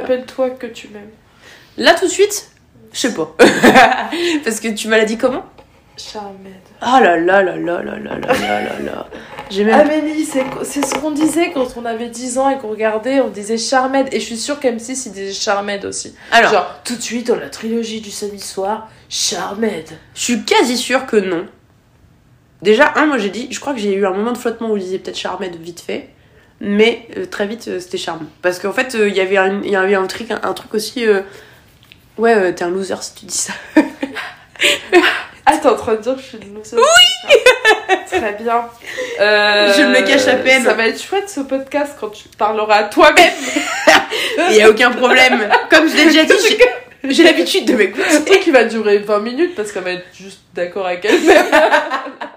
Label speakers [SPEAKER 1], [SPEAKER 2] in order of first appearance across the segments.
[SPEAKER 1] Rappelle-toi que tu m'aimes.
[SPEAKER 2] Là, tout de suite, je sais pas. Parce que tu m'as dit comment?
[SPEAKER 1] Charmed.
[SPEAKER 2] Ah là là là là là là là là là même.
[SPEAKER 1] Amélie, c'est c'est ce qu'on disait quand on avait 10 ans et qu'on regardait, on disait Charmed. Et je suis sûre qu'M6 il disait Charmed aussi.
[SPEAKER 2] Alors,
[SPEAKER 1] Genre, tout de suite dans la trilogie du samedi soir, Charmed.
[SPEAKER 2] je suis quasi sûre que non. Déjà, un, moi j'ai dit, je crois que j'ai eu un moment de flottement où je disais peut-être Charmed vite fait. Mais euh, très vite, euh, c'était Charme. Parce qu'en fait, euh, il y avait un, y avait un truc, un, un truc aussi. Ouais, t'es un loser si tu dis ça.
[SPEAKER 1] Ah, t'es en train de dire que je suis une loser Oui Très bien.
[SPEAKER 2] Je me le cache à peine.
[SPEAKER 1] Ça va être chouette ce podcast quand tu parleras à toi-même.
[SPEAKER 2] Il y a aucun problème. Comme je l'ai déjà dit, j'ai- l'habitude de m'écouter.
[SPEAKER 1] Qui va durer 20 minutes parce qu'elle va être juste d'accord avec elle-même.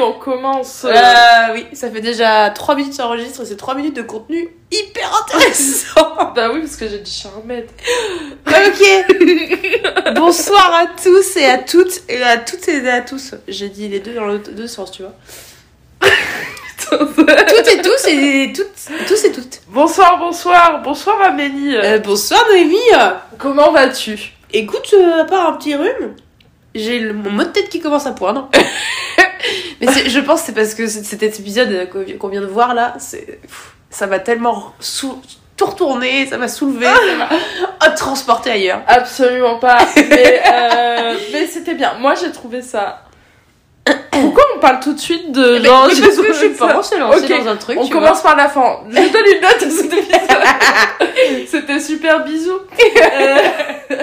[SPEAKER 1] on commence.
[SPEAKER 2] Euh, oui, ça fait déjà 3 minutes d'enregistre et c'est 3 minutes de contenu hyper intéressant.
[SPEAKER 1] Bah oui, parce que j'ai dit Charmed.
[SPEAKER 2] ok. Bonsoir à tous et à toutes et à toutes et à tous. J'ai dit les deux dans le deux sens, tu vois. toutes et tous et toutes, tous et toutes.
[SPEAKER 1] bonsoir, bonsoir, bonsoir Amélie.
[SPEAKER 2] Euh, bonsoir Noémie.
[SPEAKER 1] Comment vas-tu?
[SPEAKER 2] Écoute, euh, à part un petit rhume, j'ai mon mot de tête qui commence à poindre. Mais je pense que c'est parce que cet épisode euh, qu'on vi- qu'on vient de voir là, ça m'a tellement tout retourné, ça m'a soulevé, ça m'a transporté ailleurs.
[SPEAKER 1] Absolument pas. Mais, euh, mais c'était bien. Moi, j'ai trouvé ça. Pourquoi on parle tout de suite de.
[SPEAKER 2] Mais,
[SPEAKER 1] genre,
[SPEAKER 2] mais parce que je suis pas, dans un truc.
[SPEAKER 1] On commence par la fin. Je donne une note à cet épisode. C'était super bisous. Euh,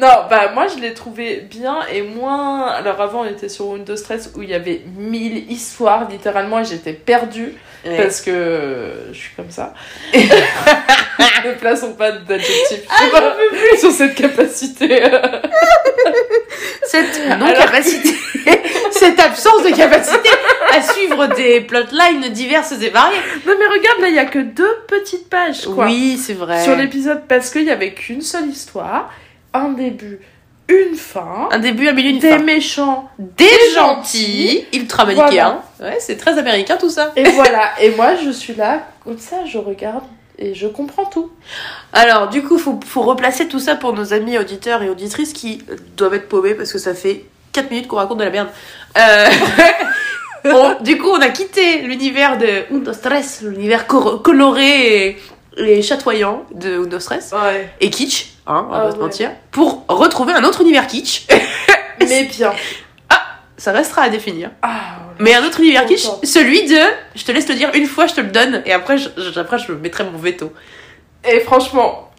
[SPEAKER 1] non, bah moi je l'ai trouvé bien et moins. Alors avant on était sur Windows Stress où il y avait mille histoires littéralement et j'étais perdue.
[SPEAKER 2] Ouais.
[SPEAKER 1] parce que je suis comme ça. ne plaçons pas d'adjectif sur- sur cette capacité.
[SPEAKER 2] Cette non-capacité, cette absence de capacité à suivre des plotlines diverses et variées.
[SPEAKER 1] Non mais regarde là il y a que deux petites pages quoi.
[SPEAKER 2] Oui, c'est vrai.
[SPEAKER 1] sur l'épisode parce qu'il y avait qu'une seule histoire, un début, une fin,
[SPEAKER 2] Un début, un milieu, une
[SPEAKER 1] des
[SPEAKER 2] fin.
[SPEAKER 1] méchants
[SPEAKER 2] Des gentils, ultra manichéens. Ouais, c'est très américain tout ça.
[SPEAKER 1] et voilà. Et moi je suis là comme ça, je regarde et je comprends tout.
[SPEAKER 2] Alors, du coup, faut, faut replacer tout ça pour nos amis auditeurs et auditrices qui doivent être paumés parce que ça fait 4 minutes qu'on raconte de la merde. Euh, on- du coup, on a quitté l'univers de Undo Stress, l'univers coloré et, et chatoyant de Undo Stress
[SPEAKER 1] Ouais.
[SPEAKER 2] et kitsch, hein, on va
[SPEAKER 1] Ah
[SPEAKER 2] pas se
[SPEAKER 1] ouais.
[SPEAKER 2] mentir, pour retrouver un autre univers kitsch.
[SPEAKER 1] Mais bien.
[SPEAKER 2] Ça restera à définir.
[SPEAKER 1] Ah.
[SPEAKER 2] Mais un autre univers kitsch, celui de, je te laisse le dire une fois, je te le donne, et après, je, après, je mettrai mon veto.
[SPEAKER 1] Et franchement,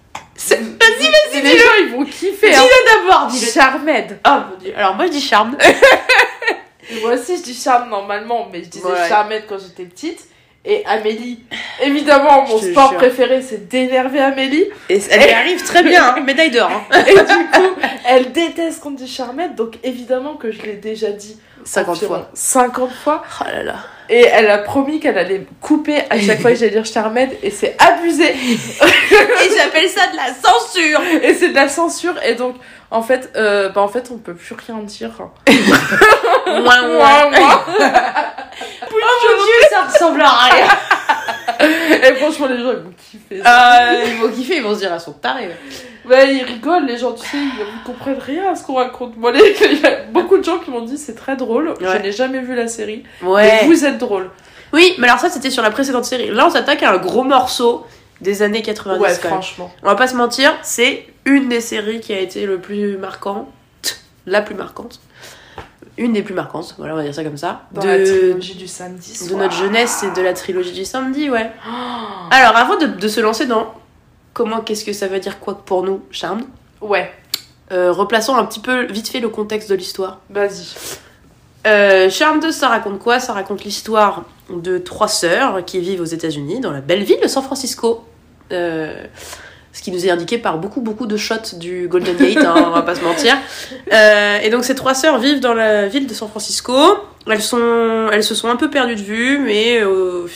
[SPEAKER 1] vas-y, vas-y, les gens ils vont kiffer. Hein.
[SPEAKER 2] Dis-le d'abord, dis-le.
[SPEAKER 1] Charmed.
[SPEAKER 2] Oh mon dieu. Alors moi je dis charme.
[SPEAKER 1] Moi aussi je dis charme normalement, mais je disais
[SPEAKER 2] Ouais.
[SPEAKER 1] Charmed quand j'étais petite. Et Amélie, évidemment, mon sport
[SPEAKER 2] jure.
[SPEAKER 1] préféré c'est d'énerver Amélie.
[SPEAKER 2] Et elle y arrive très bien, hein. médaille d'or. Hein.
[SPEAKER 1] Et du coup, elle déteste qu'on dit Charmed, donc évidemment que je l'ai déjà dit
[SPEAKER 2] 50
[SPEAKER 1] environ
[SPEAKER 2] fois.
[SPEAKER 1] 50 fois.
[SPEAKER 2] Oh là là.
[SPEAKER 1] Et elle a promis qu'elle allait couper à chaque fois que j'allais dire Charmed, et c'est abusé.
[SPEAKER 2] Et j'appelle ça de la censure.
[SPEAKER 1] Et c'est de la censure, et donc, en fait, euh, bah, en fait, on peut plus rien dire.
[SPEAKER 2] Ouin, ouin.
[SPEAKER 1] Moi, moi.
[SPEAKER 2] Oh mon dieu, ça ressemble à rien.
[SPEAKER 1] Et franchement, les gens, ils vont kiffer.
[SPEAKER 2] Euh, ils vont kiffer, ils vont se dire, elles sont tarées. ouais.
[SPEAKER 1] Ils rigolent, les gens, tu sais, ils ne comprennent rien à ce qu'on raconte. Moi, les- il y a beaucoup de gens qui m'ont dit c'est très drôle. Je n'ai jamais vu la série.
[SPEAKER 2] Ouais.
[SPEAKER 1] Mais vous êtes drôle.
[SPEAKER 2] Oui, mais alors ça c'était sur la précédente série. Là on s'attaque à un gros morceau des années 90
[SPEAKER 1] Ouais, franchement.
[SPEAKER 2] On va pas se mentir, c'est une des séries qui a été le plus marquante, la plus marquante. Une des plus marquantes, voilà, on va dire ça comme ça.
[SPEAKER 1] Dans la
[SPEAKER 2] de,
[SPEAKER 1] trilogie du samedi
[SPEAKER 2] de notre jeunesse et de la trilogie du samedi, ouais.
[SPEAKER 1] Oh.
[SPEAKER 2] Alors, avant de, de se lancer dans comment, qu'est-ce que ça veut dire quoi pour nous, Charme,
[SPEAKER 1] Ouais,
[SPEAKER 2] euh, replaçons un petit peu vite fait le contexte de l'histoire.
[SPEAKER 1] vas-y.
[SPEAKER 2] Euh, Charme 2, ça raconte quoi? Ça raconte l'histoire de trois sœurs qui vivent aux États-Unis, dans la belle ville de San Francisco. Euh, ce qui nous est indiqué par beaucoup beaucoup de shots du Golden Gate, hein, on va pas se mentir. Euh, et donc ces trois sœurs vivent dans la ville de San Francisco. Elles, sont, elles se sont un peu perdues de vue, mais au,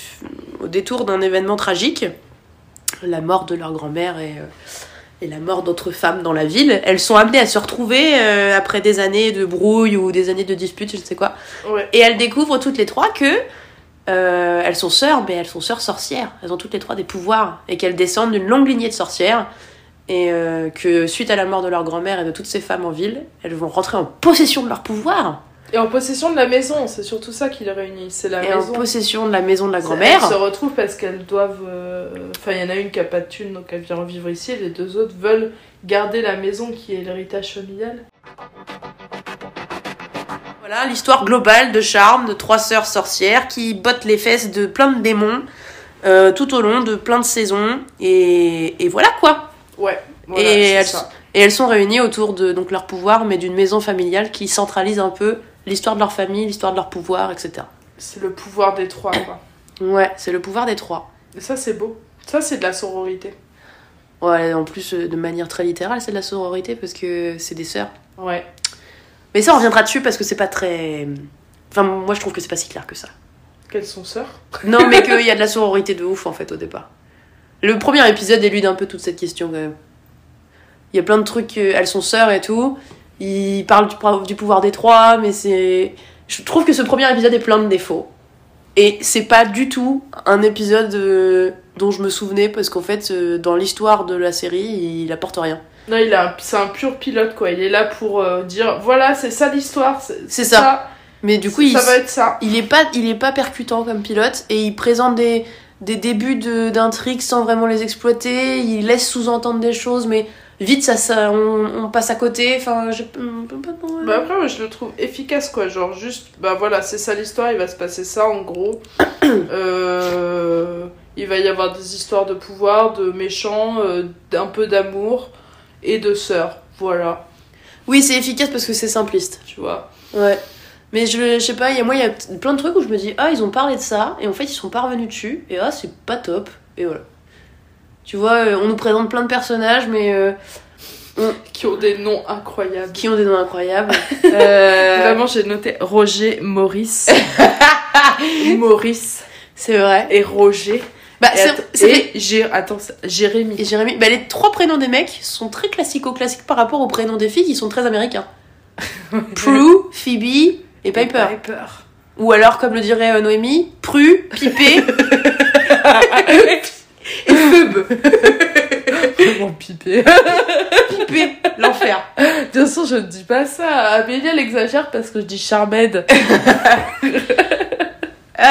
[SPEAKER 2] au détour d'un événement tragique, la mort de leur grand-mère et, euh, et la mort d'autres femmes dans la ville, elles sont amenées à se retrouver euh, après des années de brouille ou des années de disputes, je ne sais quoi.
[SPEAKER 1] Ouais.
[SPEAKER 2] Et elles découvrent toutes les trois que euh, elles sont sœurs, mais elles sont sœurs sorcières. Elles ont toutes les trois des pouvoirs et qu'elles descendent d'une longue lignée de sorcières. Et euh, que suite à la mort de leur grand-mère et de toutes ces femmes en ville, elles vont rentrer en possession de leur pouvoir
[SPEAKER 1] Et en possession de la maison, c'est surtout ça qui les réunit. C'est la
[SPEAKER 2] et en possession de la maison de la
[SPEAKER 1] Elles
[SPEAKER 2] grand-mère.
[SPEAKER 1] se retrouvent parce qu'elles doivent. euh, Enfin, il y en a une qui a pas de thune, donc elle vient vivre ici. Et les deux autres veulent garder la maison qui est l'héritage familial.
[SPEAKER 2] Voilà l'histoire globale de Charme, de trois sœurs sorcières qui bottent les fesses de plein de démons euh, tout au long de plein de saisons. Et, et voilà quoi.
[SPEAKER 1] Ouais. Voilà,
[SPEAKER 2] et, elles,
[SPEAKER 1] ça.
[SPEAKER 2] et elles sont réunies autour de donc leur pouvoir, mais d'une maison familiale qui centralise un peu l'histoire de leur famille, l'histoire de leur pouvoir, etc.
[SPEAKER 1] C'est le pouvoir des trois, quoi.
[SPEAKER 2] Ouais, c'est le pouvoir des trois.
[SPEAKER 1] Et ça, c'est beau. Ça, c'est de la sororité.
[SPEAKER 2] Ouais, en plus, euh, de manière très littérale, c'est de la sororité parce que c'est des sœurs.
[SPEAKER 1] Ouais.
[SPEAKER 2] Mais ça, on reviendra dessus parce que c'est pas très. Enfin, moi, je trouve que c'est pas si clair que ça.
[SPEAKER 1] Qu'elles sont sœurs?
[SPEAKER 2] Non, mais qu'il y a de la sororité de ouf en fait au départ. Le premier épisode élude un peu toute cette question quand même. Il y a plein de trucs, euh, elles sont sœurs et tout. Ils parlent du, pouvoir des trois, mais c'est. Je trouve que ce premier épisode est plein de défauts. Et c'est pas du tout un épisode euh, dont je me souvenais parce qu'en fait, euh, dans l'histoire de la série, il apporte rien.
[SPEAKER 1] Non, il a, c'est un pur pilote, quoi. Il est là pour euh, dire voilà, c'est ça l'histoire.
[SPEAKER 2] C'est ça. Mais du coup, il,
[SPEAKER 1] ça va être ça.
[SPEAKER 2] il est pas il est pas percutant comme pilote et il présente des des débuts de d'intrigues sans vraiment les exploiter il laisse sous-entendre des choses mais vite ça ça on, on passe à côté enfin je
[SPEAKER 1] Bah après, moi, je le trouve efficace, quoi. Genre, juste, bah voilà, c'est ça l'histoire, il va se passer ça, en gros. Euh, il va y avoir des histoires de pouvoir, de méchants, euh, d'un peu d'amour et de sœurs. Voilà,
[SPEAKER 2] oui c'est efficace parce que c'est simpliste
[SPEAKER 1] tu vois.
[SPEAKER 2] ouais mais je, je sais pas il y a moi il y a plein de trucs où je me dis ah ils ont parlé de ça et en fait ils sont pas revenus dessus et ah c'est pas top et voilà tu vois euh, on nous présente plein de personnages mais euh,
[SPEAKER 1] Qui ont des noms incroyables.
[SPEAKER 2] qui ont des noms incroyables Euh,
[SPEAKER 1] Vraiment, j'ai noté Roger, Maurice. Maurice
[SPEAKER 2] c'est vrai
[SPEAKER 1] et Roger.
[SPEAKER 2] Bah
[SPEAKER 1] Et,
[SPEAKER 2] c'est
[SPEAKER 1] Gé- attends, Jérémy.
[SPEAKER 2] Et Jérémy, bah les trois prénoms des mecs sont très classico-classiques par rapport aux prénoms des filles qui sont très américains. Prue, Phoebe et Piper.
[SPEAKER 1] Piper.
[SPEAKER 2] Ou alors, comme le dirait euh, Noémie, Pru, Pipé et Phoebe.
[SPEAKER 1] Mon pipé.
[SPEAKER 2] Pipé, l'enfer.
[SPEAKER 1] De toute façon, je ne dis pas ça. Amélie, elle exagère parce que je dis Charmed.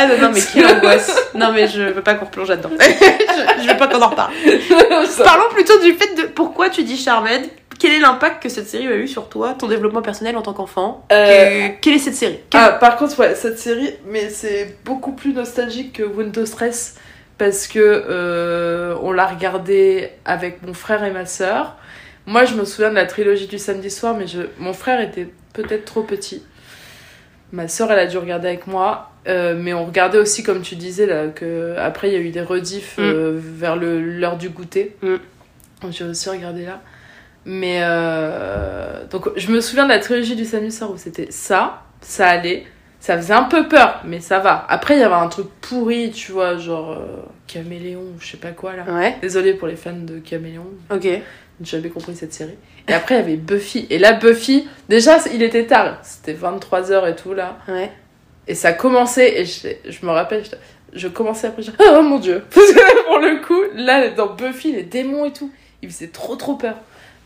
[SPEAKER 2] Ah non, non, mais quelle angoisse. Non, mais je veux pas qu'on replonge là-dedans. je, je veux pas qu'on en reparle. Parlons plutôt du fait de pourquoi tu dis Charmed. Quel est l'impact que cette série a eu sur toi, ton développement personnel en tant qu'enfant?
[SPEAKER 1] Euh,
[SPEAKER 2] Que- Quelle est cette série? Quelle-
[SPEAKER 1] Ah, par contre, ouais, cette série, mais c'est beaucoup plus nostalgique que Windows Stress parce que euh, on l'a regardé avec mon frère et ma sœur. Moi, je me souviens de la trilogie du samedi soir, mais je, mon frère était peut-être trop petit. Ma sœur, elle a dû regarder avec moi, euh, mais on regardait aussi, comme tu disais, là, que après il y a eu des rediffs euh, vers le- l'heure du goûter.
[SPEAKER 2] Mm.
[SPEAKER 1] J'ai aussi regardé là. Mais euh, donc je me souviens de la trilogie du samedi soir où c'était ça, ça allait, ça faisait un peu peur, mais ça va. Après il y avait un truc pourri, tu vois, genre Caméléon ou je sais pas quoi là.
[SPEAKER 2] Ouais,
[SPEAKER 1] Désolée pour les fans de Caméléon,
[SPEAKER 2] ok.
[SPEAKER 1] J'ai jamais compris cette série. Et après il y avait Buffy, et là Buffy, déjà il était tard, c'était 23h et tout là.
[SPEAKER 2] Ouais.
[SPEAKER 1] Et ça commençait, et je, je me rappelle, je, je commençais après, je oh mon dieu! Parce que pour le coup, là, dans Buffy, les démons et tout, ils faisaient trop trop peur.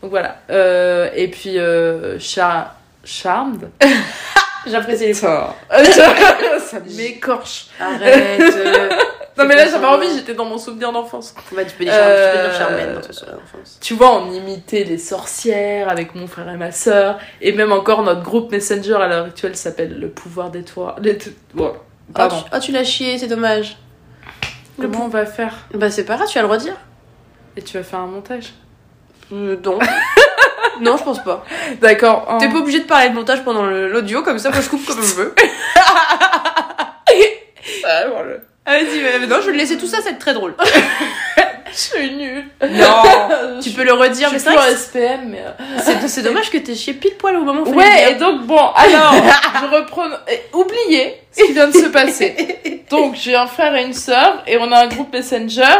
[SPEAKER 1] Donc voilà. Euh, et puis, euh, Char Charmed.
[SPEAKER 2] J'apprécie les
[SPEAKER 1] Ça, ça m'écorche.
[SPEAKER 2] Arrête. euh,
[SPEAKER 1] Non mais là, j'avais
[SPEAKER 2] pas
[SPEAKER 1] envie, j'étais dans mon souvenir d'enfance.
[SPEAKER 2] Bah, tu peux dire, Charmed, tu peux dire
[SPEAKER 1] Euh,
[SPEAKER 2] Charmaine dans ton souvenir d'enfance.
[SPEAKER 1] Tu vois, on imitait les sorcières avec mon frère et ma sœur. Et même encore, notre groupe Messenger à l'heure actuelle s'appelle Le pouvoir des toits. Les... Bon,
[SPEAKER 2] Ah,
[SPEAKER 1] pardon.
[SPEAKER 2] tu, ah, tu l'as chié, c'est dommage. Le
[SPEAKER 1] Comment on va faire?
[SPEAKER 2] Bah, c'est pas grave, tu vas le redire.
[SPEAKER 1] Et tu vas faire un montage
[SPEAKER 2] Euh, non. non, je pense pas.
[SPEAKER 1] D'accord. un-
[SPEAKER 2] T'es pas obligé de parler de montage pendant l'audio, comme ça, moi je coupe comme je veux.
[SPEAKER 1] Ah, voilà.
[SPEAKER 2] Ah, Vas-y, mais- non, je vais le laisser tout ça, c'est très drôle.
[SPEAKER 1] Je suis nulle.
[SPEAKER 2] Non Tu peux le redire,
[SPEAKER 1] Je
[SPEAKER 2] mais c'est vrai
[SPEAKER 1] SPM, mais... euh,
[SPEAKER 2] c'est- c'est dommage que t'aies chié pile poil au moment où
[SPEAKER 1] Ouais, et donc bon, alors, je reprends... Oubliez ce qui vient de se passer. Donc, j'ai un frère et une sœur, et on a un groupe Messenger,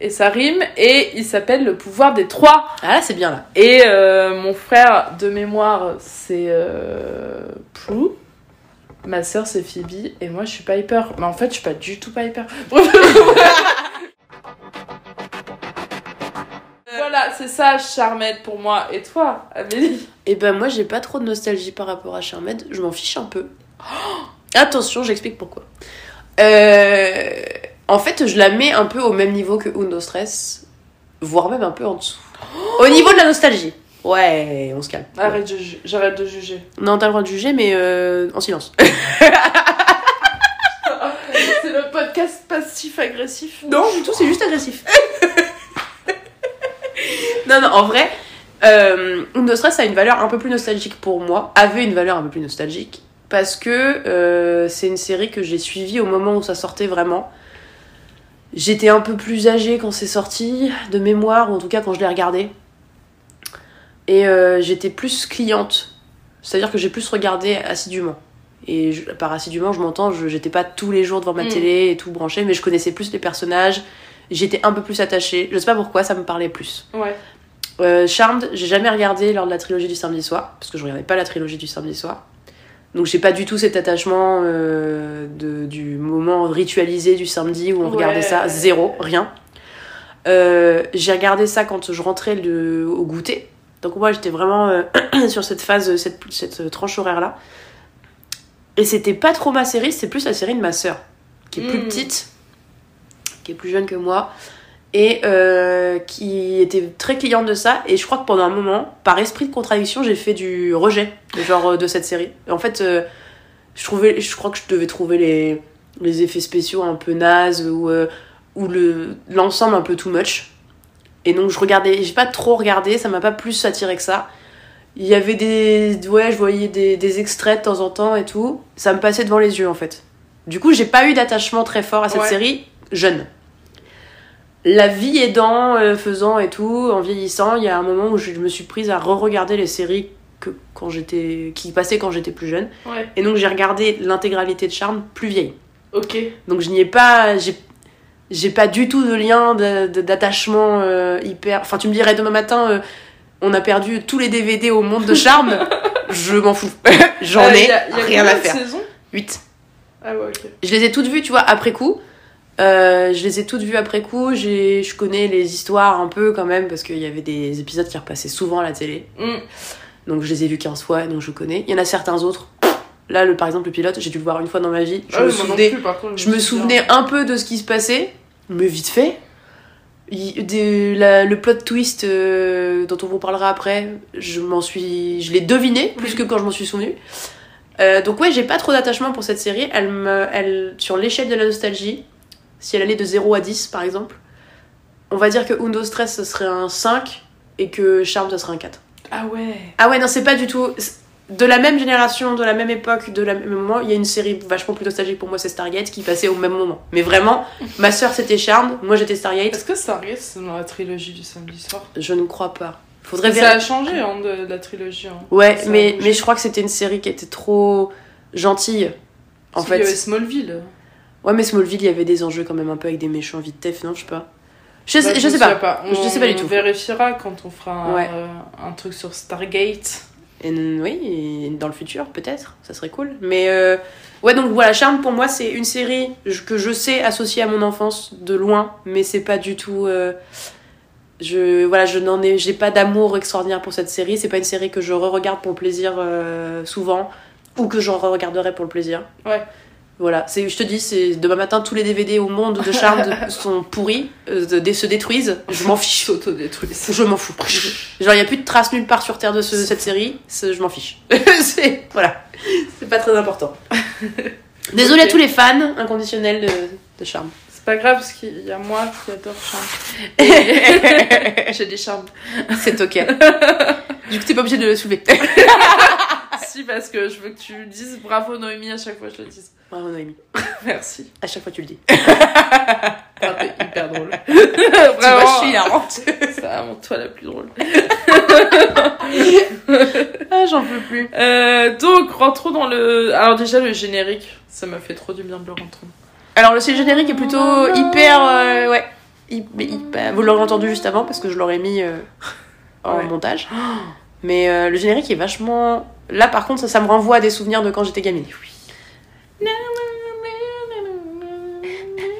[SPEAKER 1] et ça rime, et il s'appelle Le pouvoir des trois.
[SPEAKER 2] Ah là, c'est bien là.
[SPEAKER 1] Et euh, mon frère, de mémoire, c'est euh, Prue. Ma sœur, c'est Phoebe. Et moi, je suis Piper. Mais en fait, je suis pas du tout Piper. voilà, c'est ça, Charmette pour moi. Et toi, Amélie?
[SPEAKER 2] Et ben moi, j'ai pas trop de nostalgie par rapport à Charmed. Je m'en fiche un peu. Attention, j'explique pourquoi. Euh, en fait, je la mets un peu au même niveau que Uno Stress, voire même un peu en dessous. Au niveau de la nostalgie. Ouais, on se calme.
[SPEAKER 1] Arrête, j'arrête de juger.
[SPEAKER 2] Non, t'as le droit de juger, mais euh, en silence.
[SPEAKER 1] c'est le podcast passif-agressif.
[SPEAKER 2] Non, du tout, c'est juste agressif. non, non, en vrai, euh, Uno Stress a une valeur un peu plus nostalgique pour moi, avait une valeur un peu plus nostalgique, parce que euh, c'est une série que j'ai suivie au moment où ça sortait vraiment. J'étais un peu plus âgée quand c'est sorti, de mémoire, ou en tout cas quand je l'ai regardé. Et euh, j'étais plus cliente, c'est-à-dire que j'ai plus regardé assidûment. Et je- par assidûment, je m'entends, j'étais pas tous les jours devant ma
[SPEAKER 1] Mm.
[SPEAKER 2] télé et tout branché, mais je connaissais plus les personnages, j'étais un peu plus attachée. Je sais pas pourquoi, ça me parlait plus.
[SPEAKER 1] Ouais.
[SPEAKER 2] Euh, Charmed, j'ai jamais regardé lors de la trilogie du samedi soir, parce que je regardais pas la trilogie du samedi soir. Donc j'ai pas du tout cet attachement euh, de, du moment ritualisé du samedi où on
[SPEAKER 1] Ouais.
[SPEAKER 2] regardait ça, zéro, rien. Euh, j'ai regardé ça quand je rentrais le- au goûter. Donc moi j'étais vraiment euh, sur cette phase, cette, cette tranche horaire là. Et c'était pas trop ma série, c'était plus la série de ma sœur, qui est plus
[SPEAKER 1] Mm.
[SPEAKER 2] petite, qui est plus jeune que moi, et euh, qui était très cliente de ça. Et je crois que pendant un moment, par esprit de contradiction, j'ai fait du rejet genre euh, de cette série. Et en fait, euh, je trouvais, je crois que je devais trouver les, les effets spéciaux un peu nazes ou, euh, ou le l'ensemble un peu too much. Et donc je regardais, j'ai pas trop regardé, ça m'a pas plus attiré que ça. Il y avait des. Ouais, je voyais des, des extraits de temps en temps et tout. Ça me passait devant les yeux en fait. Du coup, j'ai pas eu d'attachement très fort à cette
[SPEAKER 1] Ouais.
[SPEAKER 2] série jeune. La vie aidant, euh, faisant et tout, en vieillissant, il y a un moment où je me suis prise à re-regarder les séries que quand j'étais qui passaient quand j'étais plus jeune.
[SPEAKER 1] Ouais.
[SPEAKER 2] Et donc j'ai regardé l'intégralité de Charme plus vieille.
[SPEAKER 1] Ok.
[SPEAKER 2] Donc je n'y ai pas. J'ai, j'ai pas du tout de lien de- de- d'attachement euh, hyper. Enfin, tu me dirais demain matin, euh, on a perdu tous les DVD au monde de Charme. je m'en fous. J'en ai
[SPEAKER 1] y a- y a
[SPEAKER 2] rien à faire.
[SPEAKER 1] saisons?
[SPEAKER 2] 8.
[SPEAKER 1] Ah ouais, ok.
[SPEAKER 2] Je les ai toutes vues, tu vois, après coup. Euh, je les ai toutes vues après coup. Je connais les histoires un peu quand même, parce qu'il y avait des épisodes qui repassaient souvent à la télé.
[SPEAKER 1] Mm.
[SPEAKER 2] Donc je les ai vus 15 fois, donc je connais. Il y en a certains autres. Là, le, par exemple, le pilote, j'ai dû le voir une fois dans ma vie. Je
[SPEAKER 1] Ah
[SPEAKER 2] me souvenais
[SPEAKER 1] plus, par contre,
[SPEAKER 2] je me
[SPEAKER 1] souviens.
[SPEAKER 2] souvenais un peu de ce qui se passait, mais vite fait. Il- des- la- le plot twist euh, dont on vous parlera après, je m'en suis, je l'ai deviné plus que quand je m'en suis souvenu. Euh, donc ouais, j'ai pas trop d'attachement pour cette série. Elle me, elle, sur l'échelle de la nostalgie, si elle allait de 0 à 10 par exemple, on va dire que Undo Stress ce serait un 5 et que Charm ce serait un 4.
[SPEAKER 1] Ah ouais.
[SPEAKER 2] Ah ouais, non, c'est pas du tout. De la même génération, de la même époque, de la même moment, il y a une série vachement plus nostalgique pour moi, c'est Stargate, qui passait au même moment. Mais vraiment, ma soeur c'était Charmed, moi j'étais Stargate.
[SPEAKER 1] Est-ce que ça reste dans la trilogie du samedi soir?
[SPEAKER 2] Je ne crois pas. Faudrait
[SPEAKER 1] Ça a changé hein, de, de la trilogie. Hein.
[SPEAKER 2] Ouais,
[SPEAKER 1] Ça
[SPEAKER 2] mais, mais je crois que c'était une série qui était trop gentille. En
[SPEAKER 1] y avait
[SPEAKER 2] fait.
[SPEAKER 1] Smallville.
[SPEAKER 2] Ouais, mais Smallville, il y avait des enjeux quand même un peu avec des méchants vite tef, non Je sais pas. Je
[SPEAKER 1] Bah,
[SPEAKER 2] sais, je
[SPEAKER 1] me
[SPEAKER 2] sais
[SPEAKER 1] souviens
[SPEAKER 2] pas.
[SPEAKER 1] On,
[SPEAKER 2] Je sais pas du tout.
[SPEAKER 1] On vérifiera quand on fera un,
[SPEAKER 2] Ouais.
[SPEAKER 1] euh, un truc sur Stargate.
[SPEAKER 2] Et, oui, et dans le futur, peut-être, ça serait cool. Mais euh, ouais, donc voilà, Charme pour moi, c'est une série que je sais associer à mon enfance de loin, mais c'est pas du tout. euh, je voilà, je n'en ai, j'ai pas d'amour extraordinaire pour cette série. C'est pas une série que je re-regarde pour le plaisir souvent, ou que je re-regarderai pour le plaisir.
[SPEAKER 1] Ouais.
[SPEAKER 2] Voilà, c'est, je te dis, c'est demain matin tous les DVD au monde de Charme sont pourris, euh, de- se détruisent. Je m'en fiche.
[SPEAKER 1] S'autodétruisent.
[SPEAKER 2] Je m'en fous. Genre, il n'y a plus de traces nulle part sur Terre de ce- cette série, c'est- je m'en fiche. c'est, voilà. C'est pas très important. Désolé à tous les fans inconditionnels de, de Charme.
[SPEAKER 1] C'est pas grave parce qu'il y a moi qui adore Charme. J'ai des charmes.
[SPEAKER 2] C'est ok. du coup, t'es pas obligé de le soulever.
[SPEAKER 1] si parce que je veux que tu dises bravo Noémie à chaque fois que je le dise.
[SPEAKER 2] Bravo Noémie.
[SPEAKER 1] Merci.
[SPEAKER 2] À chaque fois tu le dis.
[SPEAKER 1] Ah, T'es hyper drôle.
[SPEAKER 2] Tu vois,
[SPEAKER 1] Vraiment,
[SPEAKER 2] je suis hilarante.
[SPEAKER 1] C'est vraiment toi la plus drôle.
[SPEAKER 2] ah, j'en peux plus.
[SPEAKER 1] Euh, donc, rentrons dans le. Alors, déjà, le générique, ça m'a fait trop du bien de le rentrer.
[SPEAKER 2] Alors le générique est plutôt hyper... euh, ouais. Hyper- Vous l'aurez entendu juste avant parce que je l'aurais mis euh, en
[SPEAKER 1] Ouais.
[SPEAKER 2] montage. Mais euh, le générique est vachement... Là par contre ça, ça me renvoie à des souvenirs de quand j'étais gamine.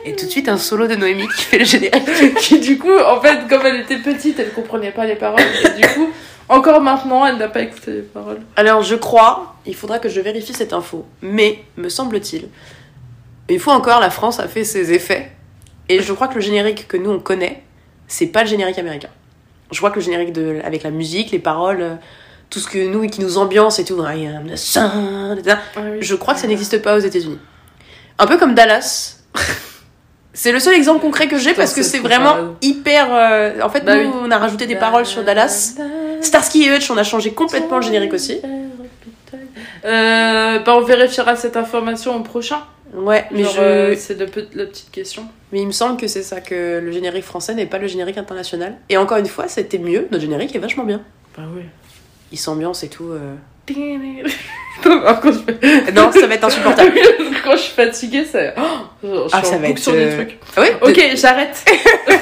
[SPEAKER 2] Et tout de suite un solo de Noémie qui fait le générique.
[SPEAKER 1] qui, du coup, en fait, comme elle était petite, elle comprenait pas les paroles. Et du coup, encore maintenant, elle n'a pas écouté les paroles.
[SPEAKER 2] Alors je crois, il faudra que je vérifie cette info, mais me semble-t-il, une fois encore la France a fait ses effets, et je crois que le générique que nous on connaît, c'est pas le générique américain. Je crois que le générique de, avec la musique, les paroles, euh, tout ce que nous qui nous ambiance et tout, I am the sun, etc., je crois que ça n'existe pas aux États-Unis. Un peu comme Dallas. C'est le seul exemple concret que j'ai parce que
[SPEAKER 1] c'est
[SPEAKER 2] vraiment hyper. euh, En fait,
[SPEAKER 1] Bah
[SPEAKER 2] nous,
[SPEAKER 1] oui.
[SPEAKER 2] on a rajouté des paroles sur Dallas. Starsky et Hutch, on a changé complètement le générique aussi.
[SPEAKER 1] Euh, bah, on vérifiera cette information au prochain.
[SPEAKER 2] Ouais, mais
[SPEAKER 1] Genre,
[SPEAKER 2] je.
[SPEAKER 1] euh, c'est pe- la petite question.
[SPEAKER 2] Mais il me semble que c'est ça, que le générique français n'est pas le générique international. Et encore une fois, c'était mieux, notre générique est vachement bien.
[SPEAKER 1] Bah oui.
[SPEAKER 2] Il s'ambiance et tout. euh. Non, ça va être insupportable.
[SPEAKER 1] quand je suis fatiguée, ça. Oh, je
[SPEAKER 2] Ah,
[SPEAKER 1] suis
[SPEAKER 2] ça
[SPEAKER 1] en
[SPEAKER 2] va être,
[SPEAKER 1] sur des
[SPEAKER 2] euh,
[SPEAKER 1] trucs.
[SPEAKER 2] Ah oui
[SPEAKER 1] Ok, j'arrête.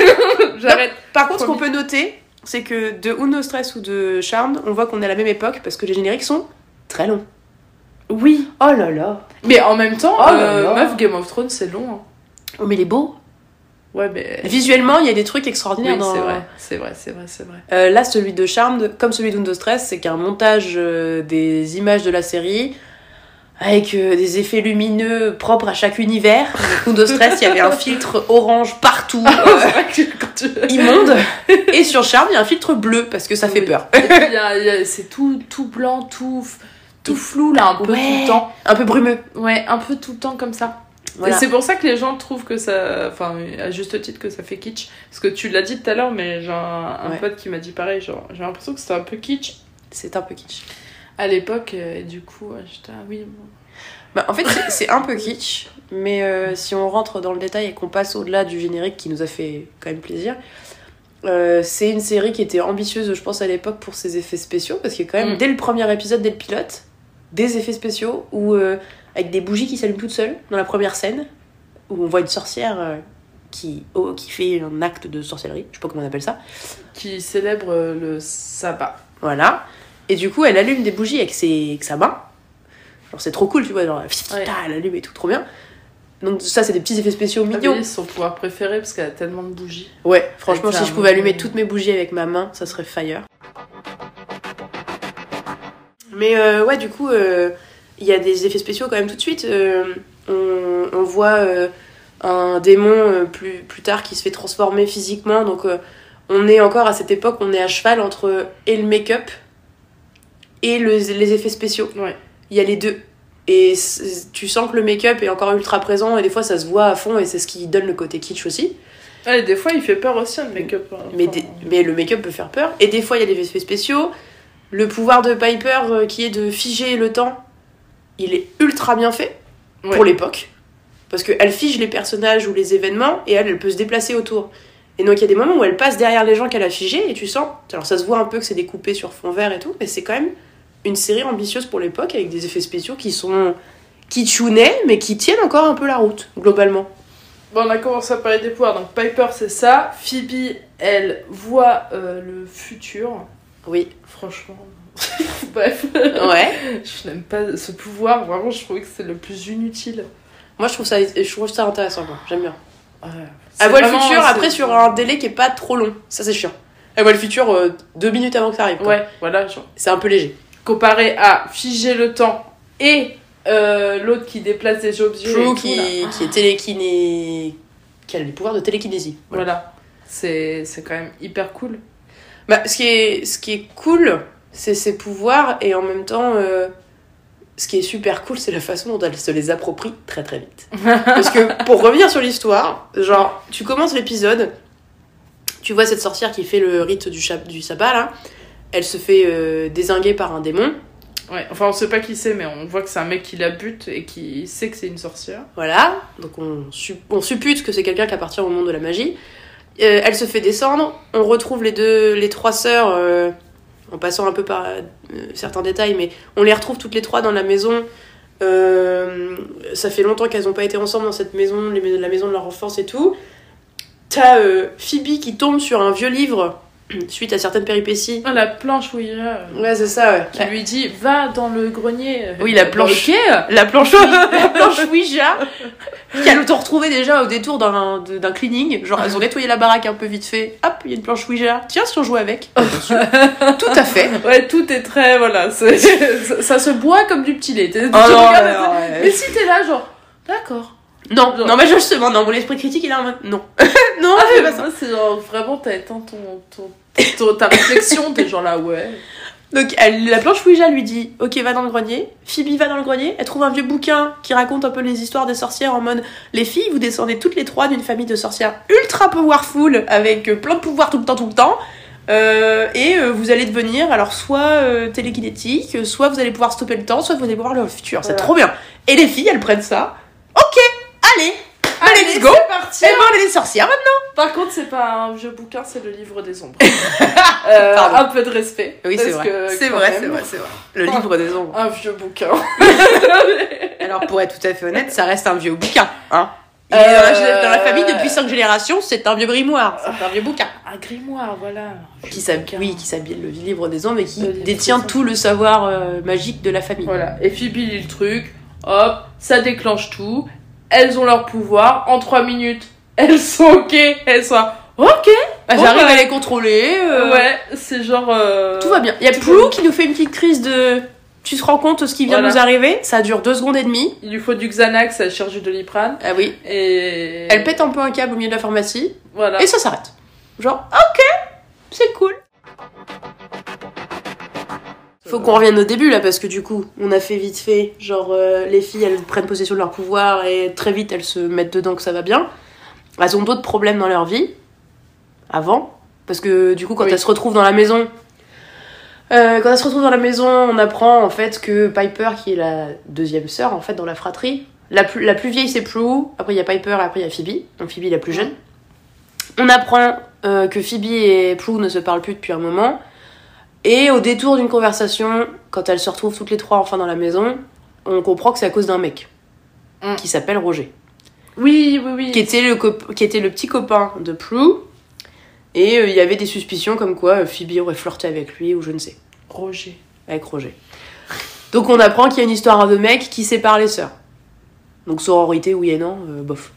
[SPEAKER 1] j'arrête.
[SPEAKER 2] Par contre, ce qu'on peut noter, c'est que de Uno Stress ou de Charmed, on voit qu'on est à la même époque parce que les génériques sont très longs.
[SPEAKER 1] Oui.
[SPEAKER 2] Oh là là
[SPEAKER 1] Mais en même temps,
[SPEAKER 2] Oh là
[SPEAKER 1] euh,
[SPEAKER 2] là.
[SPEAKER 1] meuf, Game of Thrones, c'est long. hein.
[SPEAKER 2] Oh, mais il est beau
[SPEAKER 1] Ouais, mais.
[SPEAKER 2] Visuellement, il y a des trucs
[SPEAKER 1] Oui,
[SPEAKER 2] extraordinaires dans...
[SPEAKER 1] c'est vrai, c'est vrai, c'est vrai, c'est vrai.
[SPEAKER 2] Euh, là, celui de Charmed, comme celui d'Undo Stress, c'est qu'un montage euh, des images de la série avec euh, des effets lumineux propres à chaque univers. Undo Stress, il y avait un filtre orange partout,
[SPEAKER 1] tu.
[SPEAKER 2] immonde. Et sur Charmed, il y a un filtre bleu parce que ça fait
[SPEAKER 1] Oui.
[SPEAKER 2] peur.
[SPEAKER 1] C'est tout, tout blanc, tout, tout flou là, un peu
[SPEAKER 2] Ouais.
[SPEAKER 1] tout le temps.
[SPEAKER 2] Un peu brumeux.
[SPEAKER 1] Ouais, un peu tout le temps comme ça.
[SPEAKER 2] Voilà.
[SPEAKER 1] Et c'est pour ça que les gens trouvent que ça. Enfin, à juste titre, que ça fait kitsch. Parce que tu l'as dit tout à l'heure, mais j'ai un, un
[SPEAKER 2] Ouais.
[SPEAKER 1] pote qui m'a dit pareil. Genre, j'ai l'impression que c'était un peu kitsch
[SPEAKER 2] C'est un peu kitsch.
[SPEAKER 1] à l'époque. euh, Et du coup, j'étais, ah oui. bon.
[SPEAKER 2] Bah, en fait, c'est- un peu kitsch, mais euh, si on rentre dans le détail et qu'on passe au-delà du générique qui nous a fait quand même plaisir, euh, c'est une série qui était ambitieuse, je pense, à l'époque pour ses effets spéciaux, parce a quand même,
[SPEAKER 1] Mm.
[SPEAKER 2] dès le premier épisode, dès le pilote, des effets spéciaux où, euh, avec des bougies qui s'allument toutes seules dans la première scène, où on voit une sorcière euh, qui, oh, qui fait un acte de sorcellerie, je sais pas comment on appelle ça.
[SPEAKER 1] Qui célèbre euh, le sabbat.
[SPEAKER 2] Voilà. Et du coup, elle allume des bougies avec, ses, avec sa main. Genre, c'est trop cool, tu vois. Genre,
[SPEAKER 1] Ouais.
[SPEAKER 2] elle allume et tout, trop bien. Donc, ça, c'est des petits effets spéciaux
[SPEAKER 1] Ah
[SPEAKER 2] mignons.
[SPEAKER 1] oui, son pouvoir préféré parce qu'elle a tellement de bougies.
[SPEAKER 2] Ouais, franchement,
[SPEAKER 1] Avec
[SPEAKER 2] si je pouvais allumer toutes mes bougies avec ma main, ça serait fire. Mais euh, ouais, du coup, euh, il y a des effets spéciaux quand même tout de suite. Euh, on, on voit un démon plus, plus tard qui se fait transformer physiquement. Donc, on est encore à cette époque, on est à cheval entre et le make-up et le- les effets spéciaux.
[SPEAKER 1] Ouais.
[SPEAKER 2] Il y a les deux. Et tu sens que le make-up est encore ultra présent et des fois ça se voit à fond et c'est ce qui donne le côté kitsch aussi.
[SPEAKER 1] Ouais, des fois, il fait peur aussi, le make-up. hein.
[SPEAKER 2] Mais,
[SPEAKER 1] Enfin,
[SPEAKER 2] des- mais le make-up peut faire peur. Et des fois, il y a des effets spéciaux. Le pouvoir de Piper, euh, qui est de figer le temps, il est ultra bien fait
[SPEAKER 1] ouais.
[SPEAKER 2] pour l'époque. Parce qu'elle fige les personnages ou les événements et elle, elle peut se déplacer autour. Et donc, il y a des moments où elle passe derrière les gens qu'elle a figés et tu sens. Alors, ça se voit un peu que c'est découpé sur fond vert et tout, mais c'est quand même une série ambitieuse pour l'époque avec des effets spéciaux qui sont kitschounais, mais qui tiennent encore un peu la route, globalement.
[SPEAKER 1] Bon, on a commencé à parler des pouvoirs. Donc, Piper, c'est ça. Phoebe, elle voit euh, le futur.
[SPEAKER 2] Oui.
[SPEAKER 1] Franchement. Bref.
[SPEAKER 2] Ouais.
[SPEAKER 1] Je n'aime pas ce pouvoir. Vraiment, je trouvais que c'est le plus inutile.
[SPEAKER 2] Moi, je trouve ça, je trouve ça intéressant, moi. J'aime bien.
[SPEAKER 1] Ouais.
[SPEAKER 2] Elle voit le futur après sur un délai qui est pas trop long. Ça, c'est chiant. Elle voit le futur euh, deux minutes avant que ça arrive. quoi.
[SPEAKER 1] Ouais, voilà. Genre.
[SPEAKER 2] C'est un peu léger.
[SPEAKER 1] Comparé à figer le temps et euh, l'autre qui déplace des objets.
[SPEAKER 2] True qui, qui est télékiné... qui a les pouvoirs de télékinésie. Voilà.
[SPEAKER 1] Voilà. C'est c'est quand même hyper cool.
[SPEAKER 2] Bah, ce, qui est, ce qui est cool, c'est ses pouvoirs et en même temps, euh, ce qui est super cool, c'est la façon dont elle se les approprie très très vite. Parce que pour revenir sur l'histoire, genre, tu commences l'épisode, tu vois cette sorcière qui fait le rite du, du sabbat là, elle se fait euh, désinguer par un démon,
[SPEAKER 1] Ouais, enfin, on sait pas qui c'est, mais on voit que c'est un mec qui la bute et qui sait que c'est une sorcière.
[SPEAKER 2] Voilà, donc on, on suppute que c'est quelqu'un qui appartient au monde de la magie. Euh, elle se fait descendre, on retrouve les deux, les trois sœurs, euh, en passant un peu par euh, certains détails, mais on les retrouve toutes les trois dans la maison. Ça fait longtemps qu'elles n'ont pas été ensemble dans cette maison, la maison de leur enfance et tout. T'as Phoebe qui tombe sur un vieux livre suite à certaines péripéties.
[SPEAKER 1] Ah, la planche Ouija euh,
[SPEAKER 2] Ouais, c'est ça, ouais.
[SPEAKER 1] qui lui dit va dans le grenier.
[SPEAKER 2] Oui, la planche.
[SPEAKER 1] Ok.
[SPEAKER 2] La planche, la planche Ouija, qu'elles ont retrouvée déjà au détour d'un cleaning. Genre, elles ont nettoyé la baraque un peu vite fait. Hop, il y a une planche Ouija. Tiens, si on jouait avec. Tout à fait.
[SPEAKER 1] Ouais, tout est très. Voilà, c'est- ça, ça se boit comme du petit lait.
[SPEAKER 2] Oh non, non, ouais.
[SPEAKER 1] Mais si t'es là, genre, d'accord.
[SPEAKER 2] Non, non, mais justement, non, mon esprit critique, il est en mode non. non,
[SPEAKER 1] Ah, mais
[SPEAKER 2] pas ça.
[SPEAKER 1] c'est genre vraiment, t'as éteint ton, ton, ton- ta réflexion, t'es genre là, ouais.
[SPEAKER 2] Donc, elle- la planche Ouija lui dit Ok, va dans le grenier. Phoebe va dans le grenier. Elle trouve un vieux bouquin qui raconte un peu les histoires des sorcières en mode Les filles, vous descendez toutes les trois d'une famille de sorcières ultra powerful avec euh, plein de pouvoirs tout le temps, tout le temps. Euh, et euh, vous allez devenir alors soit euh, télékinétique, soit vous allez pouvoir stopper le temps, soit vous allez pouvoir le futur. C'est trop bien. Et les filles, elles prennent ça. Ok, allez, allez, let's go.
[SPEAKER 1] c'est parti.
[SPEAKER 2] Et ben, on est des sorcières maintenant.
[SPEAKER 1] Par contre, c'est pas un vieux bouquin, c'est le livre des ombres. Euh,
[SPEAKER 2] Pardon.
[SPEAKER 1] un peu de respect.
[SPEAKER 2] Oui, c'est
[SPEAKER 1] parce
[SPEAKER 2] vrai.
[SPEAKER 1] que,
[SPEAKER 2] C'est
[SPEAKER 1] quand
[SPEAKER 2] vrai,
[SPEAKER 1] même,
[SPEAKER 2] c'est vrai, c'est vrai. Le livre des ombres.
[SPEAKER 1] Un vieux bouquin.
[SPEAKER 2] Alors, pour être tout à fait honnête, ça reste un vieux bouquin. Hein Il
[SPEAKER 1] Euh,
[SPEAKER 2] est dans, la, dans la famille depuis cinq générations, c'est un vieux grimoire, c'est un vieux bouquin.
[SPEAKER 1] Un grimoire, voilà.
[SPEAKER 2] Qui s'hab- oui, qui s'habille le livre des ombres et qui
[SPEAKER 1] Le livre
[SPEAKER 2] détient
[SPEAKER 1] des ombres.
[SPEAKER 2] tout le savoir euh, magique de la famille.
[SPEAKER 1] Voilà. Et Phoebe lit le truc, hop, ça déclenche tout. Elles ont leur pouvoir. En 3 minutes, elles sont ok. Elles sont ok.
[SPEAKER 2] Elles
[SPEAKER 1] Bon,
[SPEAKER 2] arrivent
[SPEAKER 1] bah,
[SPEAKER 2] à les contrôler. euh,
[SPEAKER 1] Ouais, c'est genre. euh,
[SPEAKER 2] Tout va bien. Il y a
[SPEAKER 1] va
[SPEAKER 2] qui nous fait une petite crise de. Tu te rends compte de ce qui vient
[SPEAKER 1] Voilà.
[SPEAKER 2] de nous arriver? Ça dure deux secondes et demie.
[SPEAKER 1] Il lui faut du Xanax, elle cherche du Doliprane.
[SPEAKER 2] Ah oui.
[SPEAKER 1] Et.
[SPEAKER 2] Elle pète un peu un câble au milieu de la pharmacie
[SPEAKER 1] Voilà.
[SPEAKER 2] et ça s'arrête. Genre, ok, c'est cool. Faut qu'on revienne au début là parce que du coup on a fait vite fait genre euh, les filles elles prennent possession de leur pouvoir et très vite elles se mettent dedans que ça va bien. Elles ont d'autres problèmes dans leur vie avant parce que du coup quand
[SPEAKER 1] Oui.
[SPEAKER 2] elles se retrouvent dans la maison euh, quand elles se retrouvent dans la maison on apprend en fait que Piper qui est la deuxième sœur en fait dans la fratrie la plus, la plus vieille c'est Prue après il y a Piper et après il y a Phoebe donc Phoebe la plus jeune on apprend euh, que Phoebe et Prue ne se parlent plus depuis un moment et au détour d'une conversation, quand elles se retrouvent toutes les trois enfin dans la maison, on comprend que c'est à cause d'un mec
[SPEAKER 1] Mm.
[SPEAKER 2] qui s'appelle Roger,
[SPEAKER 1] Oui, oui, oui.
[SPEAKER 2] qui était le, cop- qui était le petit copain de Prue. Et euh, il y avait des suspicions comme quoi euh, Phoebe aurait flirté avec lui ou je ne sais,
[SPEAKER 1] Roger.
[SPEAKER 2] avec Roger. Donc on apprend qu'il y a une histoire de mec qui sépare les sœurs. Donc sororité, oui et non, euh, bof.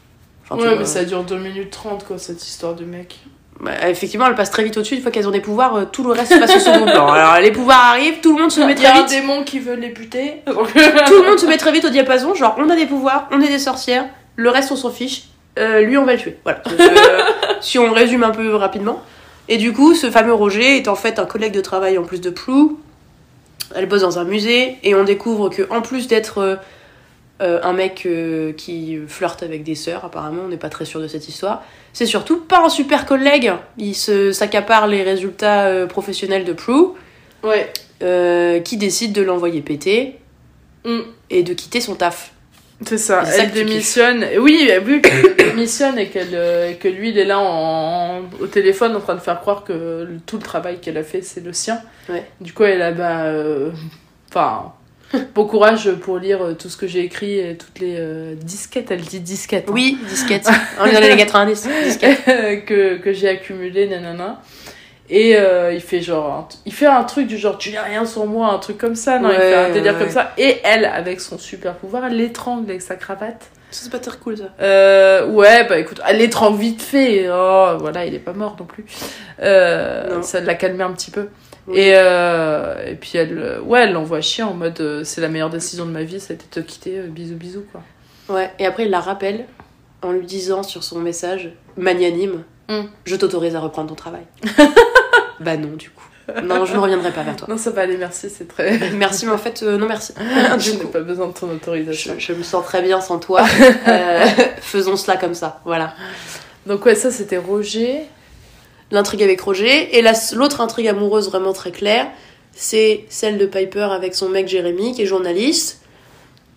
[SPEAKER 2] Enfin,
[SPEAKER 1] ouais, mais ça dure 2 minutes 30, quoi, cette histoire de mec.
[SPEAKER 2] Bah, effectivement, elle passe très vite au-dessus. Une fois qu'elles ont des pouvoirs, euh, tout le reste passe au second plan. Alors les pouvoirs arrivent, tout le monde se met
[SPEAKER 1] Il y
[SPEAKER 2] très
[SPEAKER 1] a un
[SPEAKER 2] vite.
[SPEAKER 1] démon qui veut les buter.
[SPEAKER 2] tout le monde se met très vite au diapason, genre on a des pouvoirs, on est des sorcières, le reste on s'en fiche, euh, lui on va le tuer. Voilà. Euh, si on résume un peu rapidement. Et du coup, ce fameux Roger est en fait un collègue de travail en plus de Plou. Elle bosse dans un musée et on découvre que en plus d'être euh, un mec euh, qui flirte avec des sœurs, apparemment, on n'est pas très sûr de cette histoire. C'est surtout pas un super collègue. Il se s'accapare les résultats euh, professionnels de Prue,
[SPEAKER 1] Ouais.
[SPEAKER 2] qui décide de l'envoyer péter
[SPEAKER 1] Mm.
[SPEAKER 2] et de quitter son taf.
[SPEAKER 1] C'est ça, elle démissionne. Oui, vu qu'elle démissionne et qu'elle, que lui, il est là en, au téléphone en train de faire croire que le- tout le travail qu'elle a fait, c'est le sien.
[SPEAKER 2] Ouais.
[SPEAKER 1] Du coup, elle a, bah, enfin, bon courage pour lire euh, tout ce que j'ai écrit et toutes les euh, disquettes, elle dit disquettes. hein.
[SPEAKER 2] Oui, disquette. On est dans les années 90. Disquette.
[SPEAKER 1] que, que j'ai accumulé, nanana. Et euh, il fait genre, il fait un truc du genre, tu n'as rien sur moi, un truc comme ça, non, il fait un délire
[SPEAKER 2] ouais.
[SPEAKER 1] comme ça. Et elle, avec son super pouvoir, elle l'étrangle avec sa cravate.
[SPEAKER 2] Ça, c'est pas très cool ça.
[SPEAKER 1] Euh, ouais, bah écoute, elle l'étrangle vite fait. Oh, voilà, il est pas mort non plus. Euh,
[SPEAKER 2] Non.
[SPEAKER 1] ça l'a calmé un petit peu.
[SPEAKER 2] Oui.
[SPEAKER 1] Et, euh, et puis elle, ouais, elle l'envoie chier en mode, euh, c'est la meilleure décision de ma vie, ça a été de te quitter, euh, bisous bisous quoi.
[SPEAKER 2] Ouais, et après il la rappelle en lui disant sur son message magnanime
[SPEAKER 1] Mm.
[SPEAKER 2] Je t'autorise à reprendre ton travail. bah non, du coup. Non, je ne reviendrai pas vers toi.
[SPEAKER 1] Non, ça va aller, merci, c'est très.
[SPEAKER 2] Merci, mais en fait, non merci.
[SPEAKER 1] je n'ai pas besoin de ton autorisation.
[SPEAKER 2] je, je me sens très bien sans toi. Faisons cela comme ça, voilà.
[SPEAKER 1] Donc ouais, ça c'était Roger.
[SPEAKER 2] L'intrigue avec Roger. Et la- l'autre intrigue amoureuse vraiment très claire, c'est celle de Piper avec son mec Jérémy, qui est journaliste.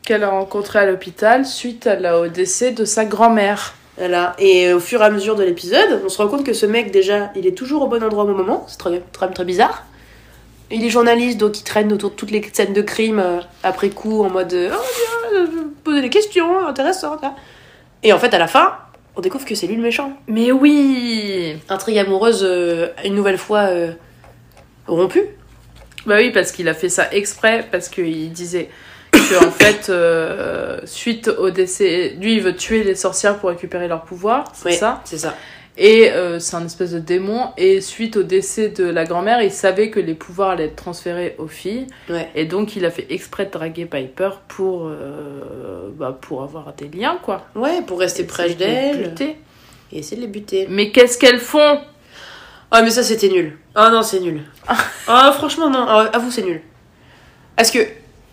[SPEAKER 1] Qu'elle a rencontré à l'hôpital suite à la- au décès de sa grand-mère.
[SPEAKER 2] Voilà. Et au fur et à mesure de l'épisode, on se rend compte que ce mec, déjà, il est toujours au bon endroit au bon moment. C'est très, très, très bizarre. Il est journaliste, donc il traîne autour de toutes les scènes de crime euh, après coup, en mode euh, Oh, viens, euh, poser des questions intéressantes. hein. Et en fait, à la fin, on découvre que c'est lui le méchant.
[SPEAKER 1] Mais oui
[SPEAKER 2] Intrigue amoureuse, euh, une nouvelle fois euh, rompue.
[SPEAKER 1] Bah oui, parce qu'il a fait ça exprès, parce qu'il disait que en fait, euh, suite au décès, lui il veut tuer les sorcières pour récupérer leur pouvoir, c'est ça
[SPEAKER 2] C'est ça.
[SPEAKER 1] Et c'est un espèce de démon, et suite au décès de la grand-mère, il savait que les pouvoirs allaient être transférés aux filles,
[SPEAKER 2] Ouais.
[SPEAKER 1] et donc il a fait exprès de draguer Piper pour, bah, pour avoir des liens, quoi.
[SPEAKER 2] Ouais, pour rester proche d'elle et essayer de les buter.
[SPEAKER 1] Mais qu'est-ce qu'elles font?
[SPEAKER 2] Ah, mais ça, c'était nul. Ah non, c'est nul. Ah, franchement, non. Ah, Avoue, c'est nul. Parce que.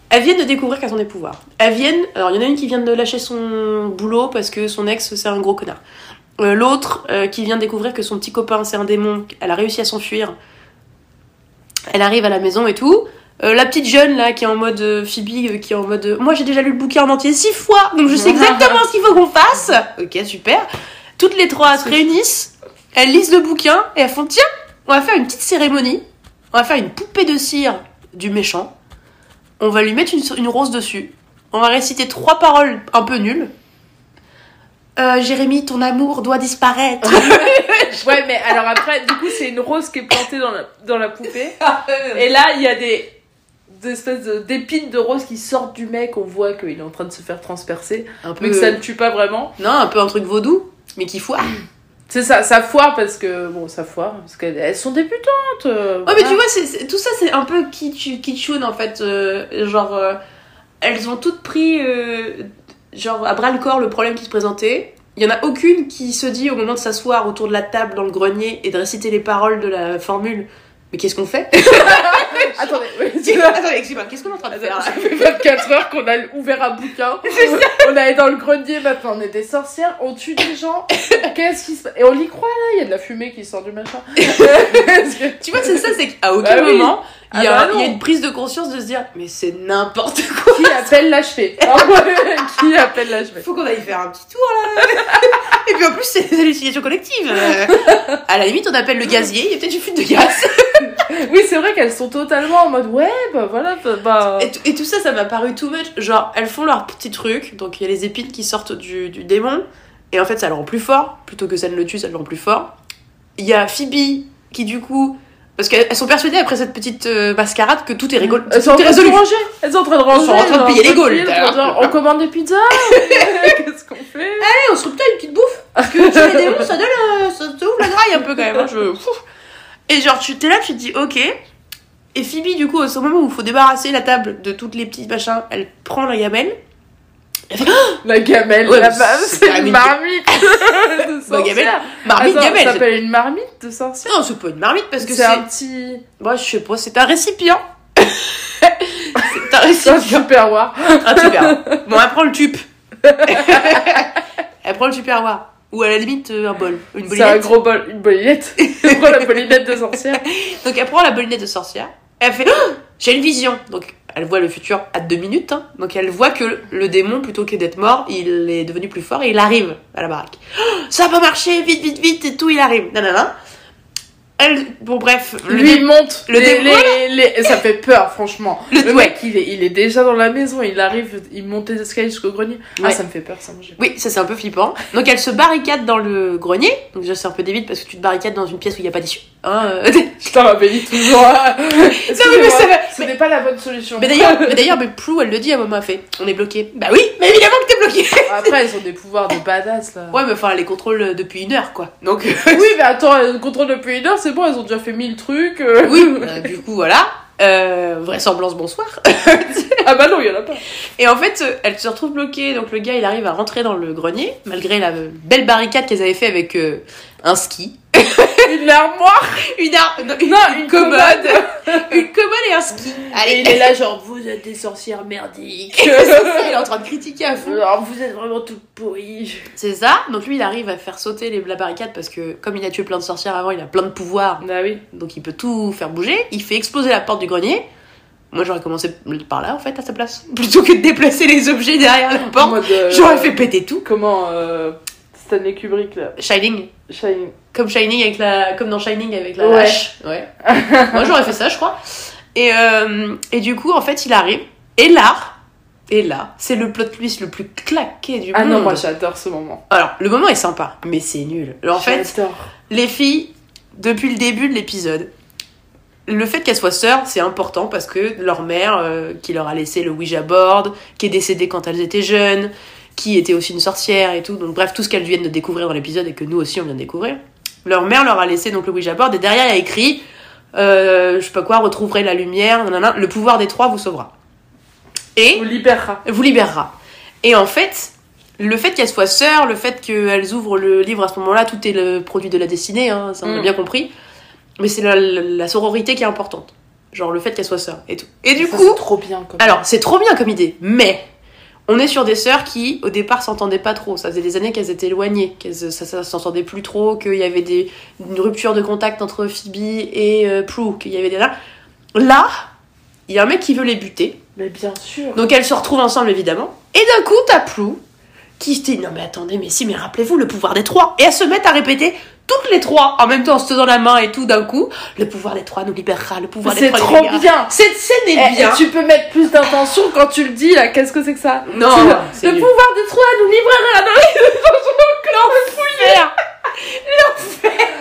[SPEAKER 2] Elles viennent de découvrir qu'elles ont des pouvoirs. Elles viennent. Alors, il y en a une qui vient de lâcher son boulot parce que son ex, c'est un gros connard. Euh, L'autre euh, qui vient de découvrir que son petit copain, c'est un démon. Elle a réussi à s'enfuir. Elle arrive à la maison et tout. Euh, la petite jeune là qui est en mode euh, Phoebe, euh, qui est en mode moi j'ai déjà lu le bouquin en entier six fois donc je sais exactement ce qu'il faut qu'on fasse. Ok super. Toutes les trois se réunissent, elles lisent le bouquin et elles font tiens on va faire une petite cérémonie, on va faire une poupée de cire du méchant, on va lui mettre une, une rose dessus, on va réciter trois paroles un peu nulles. Euh, Jérémy, ton amour doit disparaître.
[SPEAKER 1] Ouais, mais alors après, du coup, c'est une rose qui est plantée dans la, dans la poupée. Et là, il y a des, des espèces de- d'épines de rose qui sortent du mec. On voit qu'il est en train de se faire transpercer.
[SPEAKER 2] un peu,
[SPEAKER 1] Mais que ça ne tue pas vraiment.
[SPEAKER 2] non, un peu un truc vaudou, mais qui foire.
[SPEAKER 1] C'est ça, ça foire parce que. Bon, ça foire parce qu'elles elles sont débutantes. euh,
[SPEAKER 2] Ouais, mais
[SPEAKER 1] voilà.
[SPEAKER 2] tu vois, c'est- tout ça, c'est un peu kitsch, kitschoun en fait. euh, genre, euh, elles ont toutes pris, euh, genre, à bras le corps le problème qui se présentait. Il y en a aucune qui se dit au moment de s'asseoir autour de la table dans le grenier et de réciter les paroles de la formule. Mais qu'est-ce qu'on fait?
[SPEAKER 1] Attendez, oui,
[SPEAKER 2] Attendez, excuse-moi, qu'est-ce qu'on est en train de faire
[SPEAKER 1] Ça fait 24 heures qu'on a ouvert un bouquin. On est allé dans le grenier, maintenant on est des sorcières, on tue des gens. Qu'est-ce qui se passe Et on y croit là, il y a de la fumée qui sort du machin.
[SPEAKER 2] Tu vois, c'est ça, c'est qu'à aucun
[SPEAKER 1] Bah oui.
[SPEAKER 2] moment, il y, a,
[SPEAKER 1] Ah bah
[SPEAKER 2] il y a
[SPEAKER 1] non.
[SPEAKER 2] une prise de conscience de se dire, mais c'est n'importe quoi.
[SPEAKER 1] Qui appelle l'HP Qui appelle l'HP
[SPEAKER 2] Faut qu'on aille faire un petit tour là. Et puis en plus, c'est des hallucinations collectives. Euh, à la limite, on appelle le gazier, il y a peut-être une fuite de gaz.
[SPEAKER 1] Oui, c'est vrai qu'elles sont totalement en mode ouais, bah voilà, bah. bah-
[SPEAKER 2] Et, tout- et tout ça, ça m'a paru too much. Genre, elles font leur petit truc, donc il y a les épines qui sortent du, du démon, et en fait, ça le rend plus fort. Plutôt que ça ne le tue, ça le rend plus fort. Il y a Phoebe qui, du coup. Parce qu'elles elles sont persuadées après cette petite euh, mascarade que tout est rigolo.
[SPEAKER 1] Elles sont en
[SPEAKER 2] Tout
[SPEAKER 1] train de ranger. Elles sont en train de ranger.
[SPEAKER 2] sont en train de payer les Gaules.
[SPEAKER 1] On commande des pizzas. Qu'est-ce qu'on fait?
[SPEAKER 2] Eh, on se peut-être une petite bouffe. Parce que tuer les démons, ça donne. euh, ça te ouvre la graille un peu quand même. hein, je... Et genre, tu t'es là, tu te dis, ok. Et Phoebe, du coup, au moment où il faut débarrasser la table de toutes les petites machins, elle prend la gamelle.
[SPEAKER 1] La gamelle,
[SPEAKER 2] Ouais,
[SPEAKER 1] la
[SPEAKER 2] c'est
[SPEAKER 1] une marmite de
[SPEAKER 2] Bah, gamelle.
[SPEAKER 1] sorcière.
[SPEAKER 2] Marmite
[SPEAKER 1] Attends,
[SPEAKER 2] gamelle.
[SPEAKER 1] Ça s'appelle une marmite de sorcière
[SPEAKER 2] Non, c'est pas une marmite parce que
[SPEAKER 1] c'est un petit.
[SPEAKER 2] Moi, je sais pas, c'est un récipient. c'est un
[SPEAKER 1] C'est un
[SPEAKER 2] récipient.
[SPEAKER 1] superwar.
[SPEAKER 2] Un tupperware. Bon, elle prend le tube. elle prend le tupperware. Ou à la limite, euh, un bol. Une
[SPEAKER 1] C'est un
[SPEAKER 2] bolinette.
[SPEAKER 1] gros bol, une bolinette. Elle prend la bolinette de sorcière.
[SPEAKER 2] Donc elle prend la bolinette de sorcière. Elle fait Oh, J'ai une vision. Donc elle voit le futur à deux minutes. hein. Donc elle voit que le démon, plutôt que d'être mort, il est devenu plus fort et il arrive à la baraque. Oh, ça va marcher, vite, vite, vite, et tout, il arrive. Nanana. Elle, bon, bref. le
[SPEAKER 1] Lui,
[SPEAKER 2] démon-
[SPEAKER 1] monte.
[SPEAKER 2] le
[SPEAKER 1] les,
[SPEAKER 2] démon,
[SPEAKER 1] les- les- Ça fait peur, franchement.
[SPEAKER 2] Le-
[SPEAKER 1] Le
[SPEAKER 2] ouais.
[SPEAKER 1] mec, il est, il est déjà dans la maison. Il arrive, il monte les escaliers jusqu'au grenier. Ah,
[SPEAKER 2] Ouais.
[SPEAKER 1] ça me fait peur, ça. moi,
[SPEAKER 2] Oui, ça c'est un peu flippant. Donc elle se barricade dans le grenier. Donc déjà c'est un peu débile parce que tu te barricades dans une pièce où il n'y a pas d'issue. Hein, euh.
[SPEAKER 1] Putain, ma toujours.
[SPEAKER 2] mais
[SPEAKER 1] mais
[SPEAKER 2] ça va-
[SPEAKER 1] Ce n'est pas la bonne solution.
[SPEAKER 2] mais d'ailleurs, mais d'ailleurs, mais Plou, elle le dit à un moment, elle fait On est bloqué. Bah oui, mais évidemment que t'es bloqué.
[SPEAKER 1] Après, elles ont des pouvoirs de badass, là.
[SPEAKER 2] Ouais, mais enfin, elle les contrôle depuis une heure quoi. Donc.
[SPEAKER 1] Oui, mais attends, elles contrôlent depuis une heure, c'est bon, elles ont déjà fait mille trucs. euh.
[SPEAKER 2] Oui, euh, du coup, voilà. Euh, vraisemblance, bonsoir.
[SPEAKER 1] Ah bah non, il y en a pas.
[SPEAKER 2] Et en fait, euh, elle se retrouve bloquée. Donc le gars, il arrive à rentrer dans le grenier, malgré la euh, belle barricade qu'elles avaient fait avec euh, un ski.
[SPEAKER 1] une armoire,
[SPEAKER 2] une, ar- non, une,
[SPEAKER 1] non,
[SPEAKER 2] une
[SPEAKER 1] une
[SPEAKER 2] commode,
[SPEAKER 1] commode.
[SPEAKER 2] une commode et un ski.
[SPEAKER 1] Et
[SPEAKER 2] Allez,
[SPEAKER 1] il est là genre vous êtes des sorcières merdiques.
[SPEAKER 2] il est en train de critiquer à fond.
[SPEAKER 1] Alors vous êtes vraiment toutes pourries.
[SPEAKER 2] C'est ça. Donc lui, il arrive à faire sauter les, la barricade parce que comme il a tué plein de sorcières avant, il a plein de pouvoirs.
[SPEAKER 1] Bah oui.
[SPEAKER 2] Donc il peut tout faire bouger. Il fait exploser la porte du grenier. Moi, j'aurais commencé par là, en fait, à sa place. Plutôt que de déplacer les objets derrière la porte.
[SPEAKER 1] euh,
[SPEAKER 2] J'aurais fait péter tout.
[SPEAKER 1] Comment euh, Stanley Kubrick là.
[SPEAKER 2] Shining.
[SPEAKER 1] Shining.
[SPEAKER 2] Comme Shining avec la, comme dans Shining avec la
[SPEAKER 1] Ouais.
[SPEAKER 2] hache. Ouais. Moi, j'aurais fait ça, je crois. Et, euh, et du coup, en fait, il arrive. Et là, et là, c'est le plot twist le plus claqué du
[SPEAKER 1] Ah
[SPEAKER 2] monde.
[SPEAKER 1] non, moi j'adore ce moment.
[SPEAKER 2] Alors, le moment est sympa, mais c'est nul. Alors, en fait, les filles, depuis le début de l'épisode, le fait qu'elles soient sœurs, c'est important parce que leur mère, euh, qui leur a laissé le Ouija board, qui est décédée quand elles étaient jeunes, qui était aussi une sorcière et tout, donc bref, tout ce qu'elles viennent de découvrir dans l'épisode et que nous aussi on vient de découvrir. Leur mère leur a laissé donc le Ouija board et derrière il y a écrit, euh, je sais pas quoi, retrouverez la lumière, nanana, le pouvoir des trois vous sauvera. Et
[SPEAKER 1] Vous libérera.
[SPEAKER 2] vous libérera. Et en fait, le fait qu'elles soient sœurs, le fait qu'elles ouvrent le livre à ce moment-là, tout est le produit de la destinée, hein, ça on a
[SPEAKER 1] Mm.
[SPEAKER 2] bien compris. Mais c'est la, la- la sororité qui est importante. Genre le fait qu'elles soient sœurs et tout. Et du
[SPEAKER 1] Ça,
[SPEAKER 2] coup,
[SPEAKER 1] c'est trop bien comme.
[SPEAKER 2] alors c'est trop bien comme idée, mais on est sur des sœurs qui au départ s'entendaient pas trop. Ça faisait des années qu'elles étaient éloignées, qu'elles ça, ça s'entendait plus trop, qu'il y avait des, une rupture de contact entre Phoebe et euh, Prue, qu'il y avait des là. Là, il y a un mec qui veut les buter.
[SPEAKER 1] Mais bien sûr.
[SPEAKER 2] Donc elles se retrouvent ensemble évidemment. Et d'un coup, t'as Plou qui se dit non mais attendez, mais si, mais rappelez-vous le pouvoir des trois. Et elles se mettent à répéter toutes les trois en même temps en se tenant la main et tout d'un coup. Le pouvoir des trois nous libérera, le pouvoir des
[SPEAKER 1] C'est
[SPEAKER 2] trois nous
[SPEAKER 1] trop
[SPEAKER 2] libérera.
[SPEAKER 1] bien.
[SPEAKER 2] Cette scène
[SPEAKER 1] Et,
[SPEAKER 2] est bien.
[SPEAKER 1] et tu peux mettre plus d'intention quand tu le dis là. Qu'est-ce que c'est que ça
[SPEAKER 2] Non,
[SPEAKER 1] Tu-
[SPEAKER 2] c'est
[SPEAKER 1] Le pouvoir des trois nous livrera dans
[SPEAKER 2] Faire.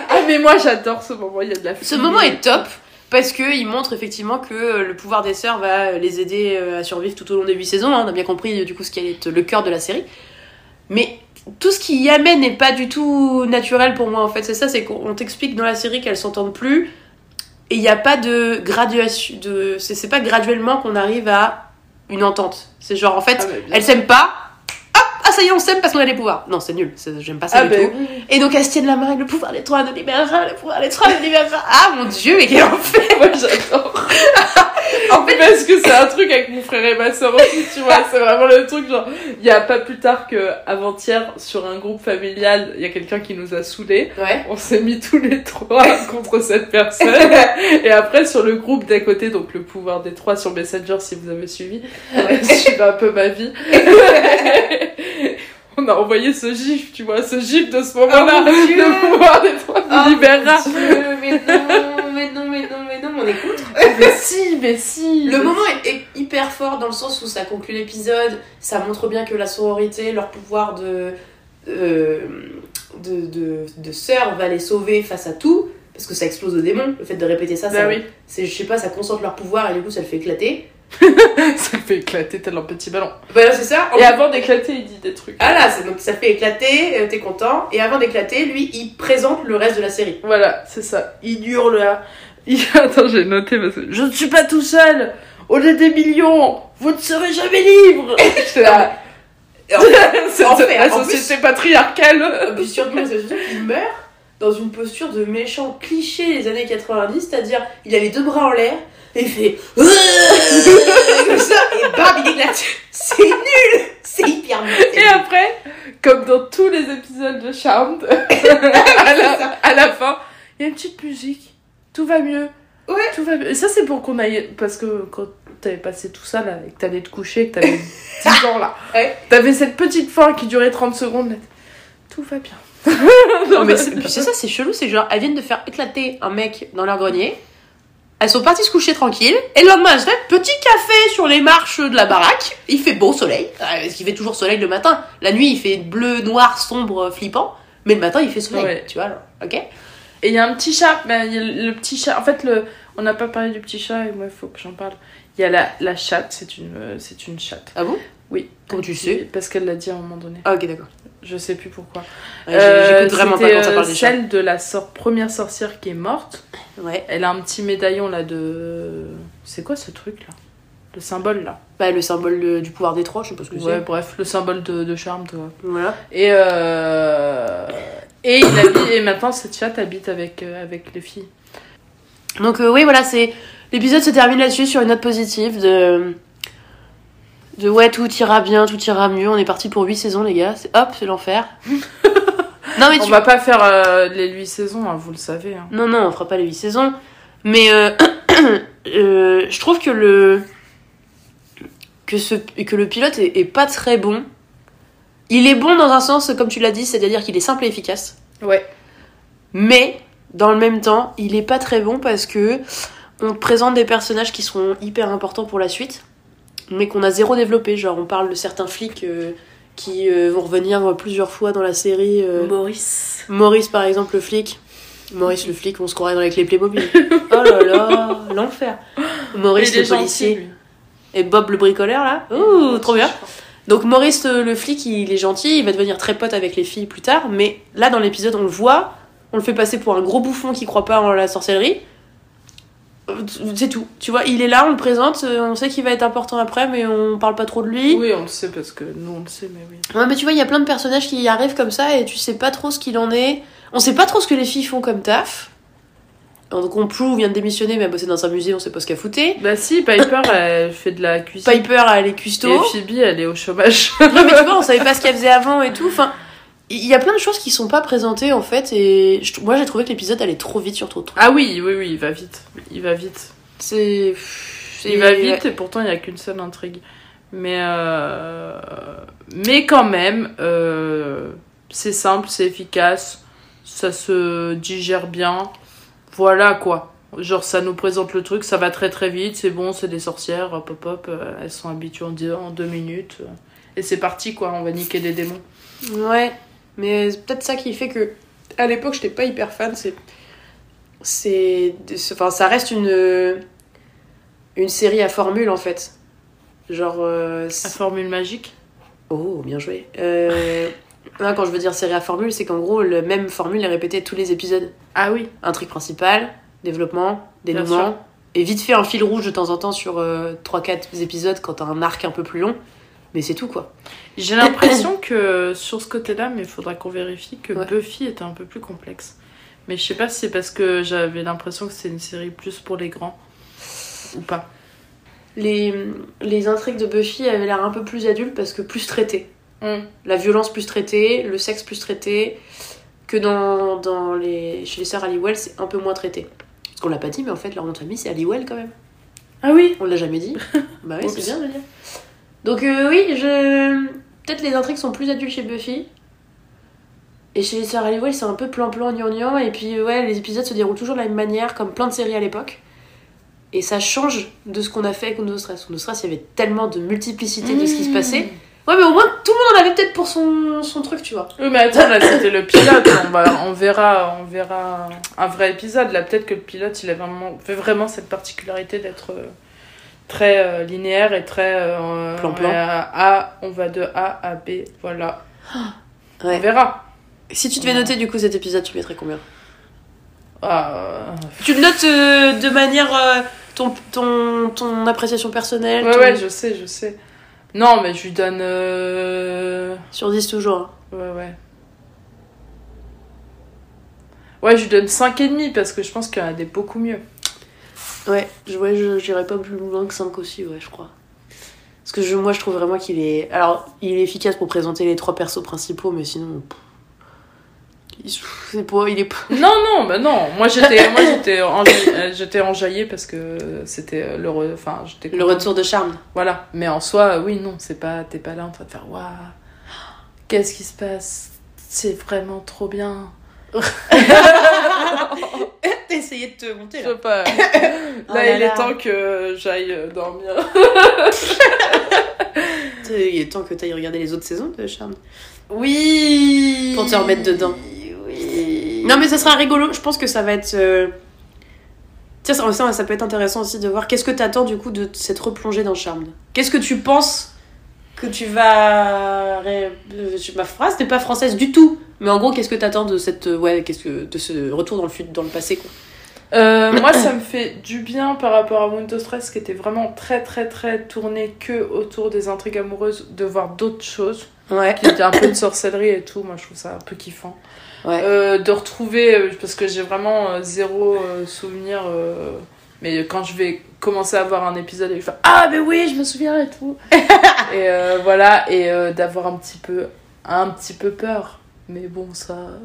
[SPEAKER 1] Ah mais moi j'adore ce moment. Il y a de la.
[SPEAKER 2] Ce moment est top parce que il montre effectivement que euh, le pouvoir des sœurs va les aider euh, à survivre tout au long des huit saisons. hein. On a bien compris euh, du coup ce qui allait être le cœur de la série. Mais tout ce qui y amène n'est pas du tout naturel pour moi en fait. C'est ça, c'est qu'on t'explique dans la série qu'elles s'entendent plus et il n'y a pas de graduation. De... C'est pas graduellement qu'on arrive à une entente. C'est genre en fait,
[SPEAKER 1] Ah,
[SPEAKER 2] elles s'aiment pas. Ah ça y est, on s'aime parce qu'on a des pouvoirs. Non, c'est nul. J'aime pas ça
[SPEAKER 1] Ah
[SPEAKER 2] du
[SPEAKER 1] bah
[SPEAKER 2] tout.
[SPEAKER 1] oui.
[SPEAKER 2] Et donc elles se tiennent la main le pouvoir des trois nous libérera, le pouvoir des trois nous libérera. Ah mon dieu, mais quel enfer
[SPEAKER 1] Moi j'adore. en fait, parce que c'est un truc avec mon frère et ma soeur aussi, tu vois. C'est vraiment le truc, genre, il y a pas plus tard que avant-hier, sur un groupe familial, il y a quelqu'un qui nous a saoulés.
[SPEAKER 2] Ouais.
[SPEAKER 1] On s'est mis tous les trois contre cette personne. Et après, sur le groupe d'à côté, donc le pouvoir des trois sur Messenger, si vous avez suivi, suivez un peu ma vie. On a envoyé ce gif, tu vois, ce gif de ce moment-là.
[SPEAKER 2] Oh
[SPEAKER 1] pouvoir des trois libérera.
[SPEAKER 2] mais non, mais non, mais non, mais non, on écoute.
[SPEAKER 1] Mais si, mais si.
[SPEAKER 2] Le moment est, est hyper fort dans le sens où ça conclut l'épisode, ça montre bien que la sororité, leur pouvoir de, euh, de, de, de sœurs va les sauver face à tout, parce que ça explose au démon, le fait de répéter ça, ça
[SPEAKER 1] Bah oui.
[SPEAKER 2] c'est, je sais pas, ça concentre leur pouvoir et du coup ça le fait éclater.
[SPEAKER 1] Ça fait éclater tel un petit ballon.
[SPEAKER 2] Voilà, c'est ça.
[SPEAKER 1] Et avant d'éclater, il dit des trucs.
[SPEAKER 2] Ah là, donc ça fait éclater, euh, t'es content, et avant d'éclater, lui, il présente le reste de la série.
[SPEAKER 1] Voilà, c'est ça. Il hurle là. Il... Attends, j'ai noté parce que je ne suis pas tout seul. Au lieu des millions, vous ne serez jamais libre. J'étais là. C'est
[SPEAKER 2] Enfer.
[SPEAKER 1] la
[SPEAKER 2] En
[SPEAKER 1] société patriarcale.
[SPEAKER 2] Puis surtout, c'est surtout qu'il meurt dans une posture de méchant cliché des années 90, c'est-à-dire il a les deux bras en l'air et il fait comme ça et bam il éclate. C'est nul, c'est hyper nul.
[SPEAKER 1] Et après, comme dans tous les épisodes de Charmed, à, la, à la fin, il y a une petite musique. Tout va mieux.
[SPEAKER 2] Ouais.
[SPEAKER 1] Tout va mieux. Et ça, c'est pour qu'on aille. Parce que quand t'avais passé tout ça là, et que t'allais te coucher, que t'avais 10 ans là,
[SPEAKER 2] Ouais.
[SPEAKER 1] t'avais cette petite fin qui durait 30 secondes. là. Tout va bien.
[SPEAKER 2] Non, mais c'est ça, c'est chelou, c'est genre elles viennent de faire éclater un mec dans leur grenier. Elles sont parties se coucher tranquilles. Et le lendemain, elles se petit café sur les marches de la baraque. Il fait beau soleil. euh, Parce qu'il fait toujours soleil le matin. La nuit, il fait bleu, noir, sombre, flippant. Mais le matin, il fait soleil.
[SPEAKER 1] Ouais.
[SPEAKER 2] Tu vois, ok?
[SPEAKER 1] Et il y a un petit chat, mais y a le petit chat. En fait, le... on n'a pas parlé du petit chat et moi, il faut que j'en parle. Il y a la, la chatte, c'est une, euh, c'est une chatte.
[SPEAKER 2] Ah bon?
[SPEAKER 1] Oui.
[SPEAKER 2] Comment tu sais?
[SPEAKER 1] Parce qu'elle l'a dit à un moment donné.
[SPEAKER 2] Ah, ok, d'accord.
[SPEAKER 1] Je sais plus pourquoi.
[SPEAKER 2] Ouais, j'ai-
[SPEAKER 1] Euh,
[SPEAKER 2] J'écoute vraiment pas quand ça
[SPEAKER 1] euh,
[SPEAKER 2] parle des chats.
[SPEAKER 1] Celle de la sor- première sorcière qui est morte.
[SPEAKER 2] Ouais.
[SPEAKER 1] Elle a un petit médaillon là de. C'est quoi ce truc là? Le symbole là
[SPEAKER 2] Bah, le symbole euh, du pouvoir des trois, je sais pas ce que
[SPEAKER 1] Ouais,
[SPEAKER 2] c'est.
[SPEAKER 1] bref, le symbole de, de charme, toi.
[SPEAKER 2] Voilà.
[SPEAKER 1] Et, euh... Et, il habite, et maintenant, cette chatte habite avec, euh, avec les filles.
[SPEAKER 2] Donc euh, oui, voilà, c'est l'épisode se termine là-dessus sur une note positive de de ouais, tout ira bien, tout ira mieux. On est parti pour 8 saisons les gars. C'est hop, c'est l'enfer. non mais
[SPEAKER 1] On
[SPEAKER 2] tu
[SPEAKER 1] va pas faire euh, les 8 saisons, hein, vous le savez. hein.
[SPEAKER 2] Non non, on fera pas les 8 saisons, mais euh, euh, je trouve que le que ce que le pilote est, est pas très bon. Il est bon dans un sens comme tu l'as dit, c'est-à-dire qu'il est simple et efficace.
[SPEAKER 1] Ouais.
[SPEAKER 2] Mais dans le même temps, il est pas très bon parce que on te présente des personnages qui seront hyper importants pour la suite, mais qu'on a zéro développé. Genre, on parle de certains flics euh, qui euh, vont revenir plusieurs fois dans la série. euh,
[SPEAKER 1] Maurice.
[SPEAKER 2] Maurice, par exemple, le flic. Maurice, le flic, on se croirait dans les clés Playmobil. oh là là, l'enfer. Maurice, le policier.
[SPEAKER 1] gentil.
[SPEAKER 2] Et Bob, le bricoleur, là. Ouh, trop bien. Donc Maurice le flic, il est gentil, il va devenir très pote avec les filles plus tard, mais là dans l'épisode on le voit, on le fait passer pour un gros bouffon qui croit pas en la sorcellerie. Euh, C'est tout. Tu vois, il est là, on le présente, euh, on sait qu'il va être important après, mais on parle pas trop de lui.
[SPEAKER 1] Oui, on le sait parce que nous on le sait, mais oui.
[SPEAKER 2] Ouais, mais tu vois, il y a plein de personnages qui y arrivent comme ça et tu sais pas trop ce qu'il en est. On sait pas trop ce que les filles font comme taf. Donc on Prue vient de démissionner, mais elle bossait dans un musée, on sait pas ce qu'elle foutait.
[SPEAKER 1] Bah si, Piper, elle fait de la cuisine.
[SPEAKER 2] Piper, elle est cuistot.
[SPEAKER 1] Et Phoebe, elle est au chômage.
[SPEAKER 2] Non mais tu vois, on savait pas ce qu'elle faisait avant et tout. Enfin, il y a plein de choses qui sont pas présentées en fait. Et je- moi j'ai trouvé que l'épisode allait trop vite sur trop de trucs.
[SPEAKER 1] ah oui, oui, oui, il va vite. Il va vite.
[SPEAKER 2] C'est.
[SPEAKER 1] Il va vite et pourtant il n'y a qu'une seule intrigue. Mais, euh... mais quand même, euh, c'est simple, c'est efficace, ça se digère bien. Voilà quoi. Genre ça nous présente le truc, ça va très très vite, c'est bon, c'est des sorcières, hop hop hop, euh, elles sont habituées en deux, minutes. et c'est parti quoi, on va niquer des démons.
[SPEAKER 2] Ouais, mais c'est peut-être ça qui fait que à l'époque j'étais pas hyper fan. C'est. C'est. Enfin, ça reste une. Une série à formule en fait. Genre. euh, c'est-
[SPEAKER 1] formule magique
[SPEAKER 2] Oh, bien joué. Euh... non, quand je veux dire série à formule, c'est qu'en gros, la même formule est répétée tous les épisodes.
[SPEAKER 1] Ah oui,
[SPEAKER 2] Intrigue principale, développement, dénouement. Et vite fait un fil rouge de temps en temps sur 3-4 épisodes quand t'as un arc un peu plus long. Mais c'est tout quoi.
[SPEAKER 1] J'ai l'impression que sur ce côté-là, mais il faudra qu'on vérifie que
[SPEAKER 2] Ouais.
[SPEAKER 1] Buffy était un peu plus complexe. Mais je sais pas si c'est parce que j'avais l'impression que c'est une série plus pour les grands ou pas.
[SPEAKER 2] Les, les intrigues de Buffy avaient l'air un peu plus adultes parce que plus traitées. La violence plus traitée, le sexe plus traité. Que dans, dans les, chez les sœurs Halliwell, c'est un peu moins traité. Parce qu'on l'a pas dit, mais en fait, leur nom de famille, c'est Halliwell quand même.
[SPEAKER 1] Ah oui
[SPEAKER 2] On l'a jamais dit. bah oui, c'est bien de le dire. Donc euh, oui, je... Peut-être les intrigues sont plus adultes chez Buffy. Et chez les sœurs Halliwell, c'est un peu plan-plan, gnangnan. Et puis ouais, les épisodes se déroulent toujours de la même manière, comme plein de séries à l'époque. Et ça change de ce qu'on a fait avec No Stress. No Stress, il y avait tellement de multiplicité de ce qui se passait. Ouais, mais au moins, tout le monde en avait peut-être pour son, son truc, tu vois.
[SPEAKER 1] Oui, mais attends, là c'était le pilote. On, va, on, verra, on verra un vrai épisode. Là, peut-être que le pilote, il a vraiment, fait vraiment cette particularité d'être euh, très euh, linéaire et très. euh,
[SPEAKER 2] Plan-plan.
[SPEAKER 1] on, est à A, on va de A à B. Voilà. On verra.
[SPEAKER 2] Si tu devais noter du coup cet épisode, tu mettrais combien?
[SPEAKER 1] Ah,
[SPEAKER 2] Tu le notes euh, de manière. euh, ton, ton, ton appréciation personnelle
[SPEAKER 1] Ouais,
[SPEAKER 2] ton-
[SPEAKER 1] ouais, je sais, je sais. Non, mais je lui donne. euh,
[SPEAKER 2] Sur 10 toujours. hein.
[SPEAKER 1] Ouais, ouais. Ouais, je lui donne 5,5 parce que je pense qu'il y en a des beaucoup mieux.
[SPEAKER 2] Ouais, je, ouais, pas plus loin que 5 aussi, ouais, je crois. Parce que je, moi, je trouve vraiment qu'il est. Alors, il est efficace pour présenter les trois persos principaux, mais sinon. C'est pas. Il est pas.
[SPEAKER 1] Non, non, bah non. Moi, j'étais moi, j'étais enjaillée, euh, enjaillée parce que c'était euh, le. re- Enfin, j'étais.
[SPEAKER 2] Le retour de charme.
[SPEAKER 1] Voilà. Mais en soi, oui, non, c'est pas. T'es pas là en train de faire. Waouh, qu'est-ce qui se passe? C'est vraiment trop bien.
[SPEAKER 2] T'as essayé de te monter
[SPEAKER 1] Je sais pas. Là,
[SPEAKER 2] Oh là
[SPEAKER 1] il est
[SPEAKER 2] là.
[SPEAKER 1] temps que j'aille euh, dormir.
[SPEAKER 2] Il est temps que t'ailles regarder les autres saisons de Charme.
[SPEAKER 1] Oui.
[SPEAKER 2] Pour te remettre dedans.
[SPEAKER 1] Oui.
[SPEAKER 2] Non, mais ça sera rigolo. Je pense que ça va être. euh, Tiens, ça, ça, ça peut être intéressant aussi de voir qu'est-ce que t'attends du coup de cette replongée dans Charmed. Qu'est-ce que tu penses que tu vas. euh, je- Ma phrase n'est pas française du tout. Mais en gros, qu'est-ce que t'attends de cette. euh, Ouais, qu'est-ce que. de ce retour dans le, fut- dans le passé, quoi?
[SPEAKER 1] Euh, moi, ça me fait du bien par rapport à Windows Stress, qui était vraiment très, très, très tourné que autour des intrigues amoureuses, de voir d'autres choses,
[SPEAKER 2] Ouais.
[SPEAKER 1] qui étaient un peu de sorcellerie et tout. Moi, je trouve ça un peu kiffant.
[SPEAKER 2] Ouais.
[SPEAKER 1] Euh, de retrouver, parce que j'ai vraiment zéro euh, souvenir. mais quand je vais commencer à voir un épisode et je fais Ah, mais oui, je me souviens et tout. et voilà, et d'avoir un petit peu, un petit peu peur. Mais bon, ça. euh,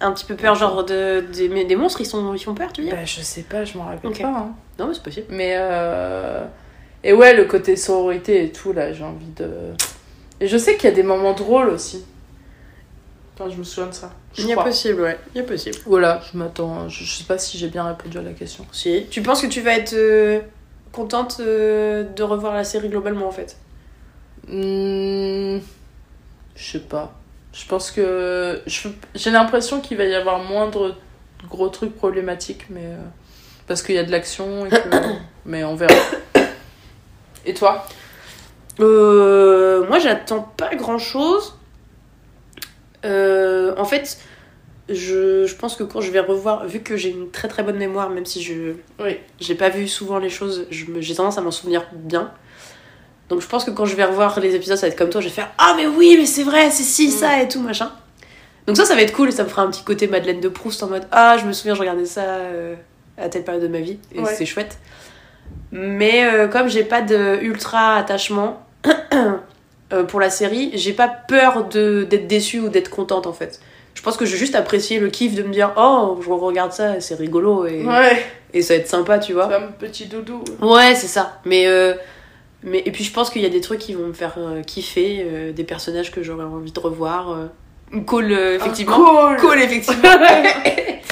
[SPEAKER 2] Un petit peu peur, genre de, des, mais des monstres, ils, sont, ils font peur, tu veux dire
[SPEAKER 1] bah, je sais pas, je m'en rappelle pas. hein.
[SPEAKER 2] Non, mais c'est possible.
[SPEAKER 1] Mais euh... et ouais, le côté sororité et tout là, j'ai envie de. Et je sais qu'il y a des moments drôles aussi. Enfin, je me souviens de ça.
[SPEAKER 2] Il y a possible, ouais. Il y a possible.
[SPEAKER 1] Voilà, je m'attends. Je, sais pas si j'ai bien répondu à la question.
[SPEAKER 2] Si. Tu penses que tu vas être euh, contente euh, de revoir la série globalement, en fait?
[SPEAKER 1] Hmm, Je sais pas. Je pense que j'ai l'impression qu'il va y avoir moins de gros trucs problématiques, mais euh, parce qu'il y a de l'action. que- mais on verra. Et toi?
[SPEAKER 2] Euh, moi, j'attends pas grand chose. en fait, je, je pense que quand je vais revoir, vu que j'ai une très très bonne mémoire, même si je
[SPEAKER 1] Oui.
[SPEAKER 2] j'ai pas vu souvent les choses, j'ai tendance à m'en souvenir bien. Donc je pense que quand je vais revoir les épisodes, ça va être comme toi, je vais faire Ah, mais oui, mais c'est vrai, c'est ci, ça et tout, machin. Donc ça, ça va être cool et ça me fera un petit côté Madeleine de Proust en mode Ah, je me souviens, je regardais ça euh, à telle période de ma vie et
[SPEAKER 1] Ouais.
[SPEAKER 2] c'est chouette. Mais euh, comme j'ai pas de ultra attachement euh, pour la série, j'ai pas peur d'être déçue ou d'être contente en fait. Je pense que je vais juste apprécier le kiff de me dire Oh, je regarde ça, c'est rigolo et,
[SPEAKER 1] Ouais.
[SPEAKER 2] et ça va être sympa, tu vois.
[SPEAKER 1] Comme petit doudou.
[SPEAKER 2] Ouais, c'est ça. Mais, euh, mais et puis je pense qu'il y a des trucs qui vont me faire euh, kiffer, euh, des personnages que j'aurais envie de revoir. Euh. Cole, euh, effectivement.
[SPEAKER 1] Cool.
[SPEAKER 2] Cole, effectivement.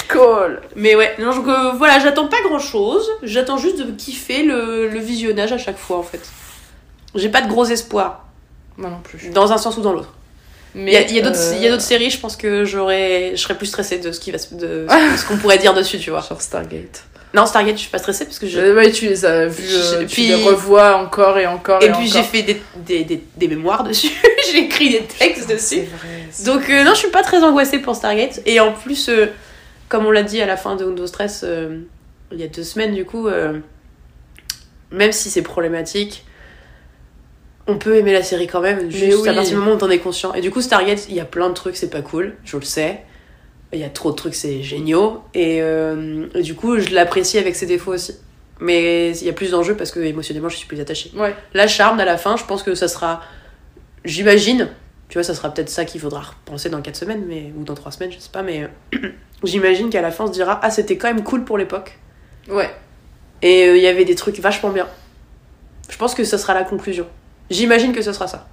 [SPEAKER 1] Cool.
[SPEAKER 2] mais ouais, non, donc voilà, j'attends pas grand chose. J'attends juste de kiffer le, le visionnage à chaque fois en fait. J'ai pas de gros espoirs,
[SPEAKER 1] Moi non plus.
[SPEAKER 2] dans un sens ou dans l'autre.
[SPEAKER 1] Mais
[SPEAKER 2] Il y a, d'autres séries, je pense que j'aurais, je serais plus stressée de ce qui va de ce qu'on pourrait dire dessus, tu vois.
[SPEAKER 1] Genre Stargate.
[SPEAKER 2] Non, Stargate, je suis pas stressée parce que je,
[SPEAKER 1] Euh, ouais, tu les as vus,
[SPEAKER 2] Je-
[SPEAKER 1] euh, tu
[SPEAKER 2] puis-
[SPEAKER 1] les revois encore et encore.
[SPEAKER 2] Et
[SPEAKER 1] Et,
[SPEAKER 2] puis j'ai fait des, des, des, des mémoires dessus, j'ai écrit des textes
[SPEAKER 1] C'est
[SPEAKER 2] dessus.
[SPEAKER 1] vrai.
[SPEAKER 2] Donc euh, non, je suis pas très angoissée pour Stargate. Et en plus, euh, comme on l'a dit à la fin de Windows Stress, euh, il y a deux semaines du coup, même si c'est problématique, on peut aimer la série quand même, juste
[SPEAKER 1] oui.
[SPEAKER 2] à partir du moment où t'en es conscient. Et du coup, Stargate, il y a plein de trucs, c'est pas cool, je le sais. Il y a trop de trucs, c'est géniaux. Et, euh, et du coup, je l'apprécie avec ses défauts aussi. Mais il y a plus d'enjeux parce que émotionnellement, je suis plus attachée.
[SPEAKER 1] Ouais.
[SPEAKER 2] La charme à la fin, je pense que ça sera. J'imagine, tu vois, ça sera peut-être ça qu'il faudra repenser dans 4 semaines, mais, ou dans 3 semaines, je sais pas, mais j'imagine qu'à la fin on se dira Ah, c'était quand même cool pour l'époque.
[SPEAKER 1] Ouais.
[SPEAKER 2] Et euh, il y avait des trucs vachement bien. Je pense que ça sera la conclusion. J'imagine que ce sera ça.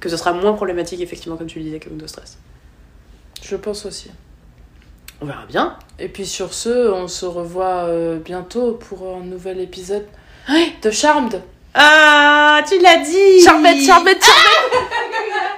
[SPEAKER 2] Que ce sera moins problématique, effectivement, comme tu le disais, que Windows Stress.
[SPEAKER 1] Je pense aussi.
[SPEAKER 2] On verra bien.
[SPEAKER 1] Et puis sur ce, on se revoit euh, bientôt pour un nouvel épisode de Charmed.
[SPEAKER 2] Ah, tu l'as dit
[SPEAKER 1] Charmed, Charmed, Charmed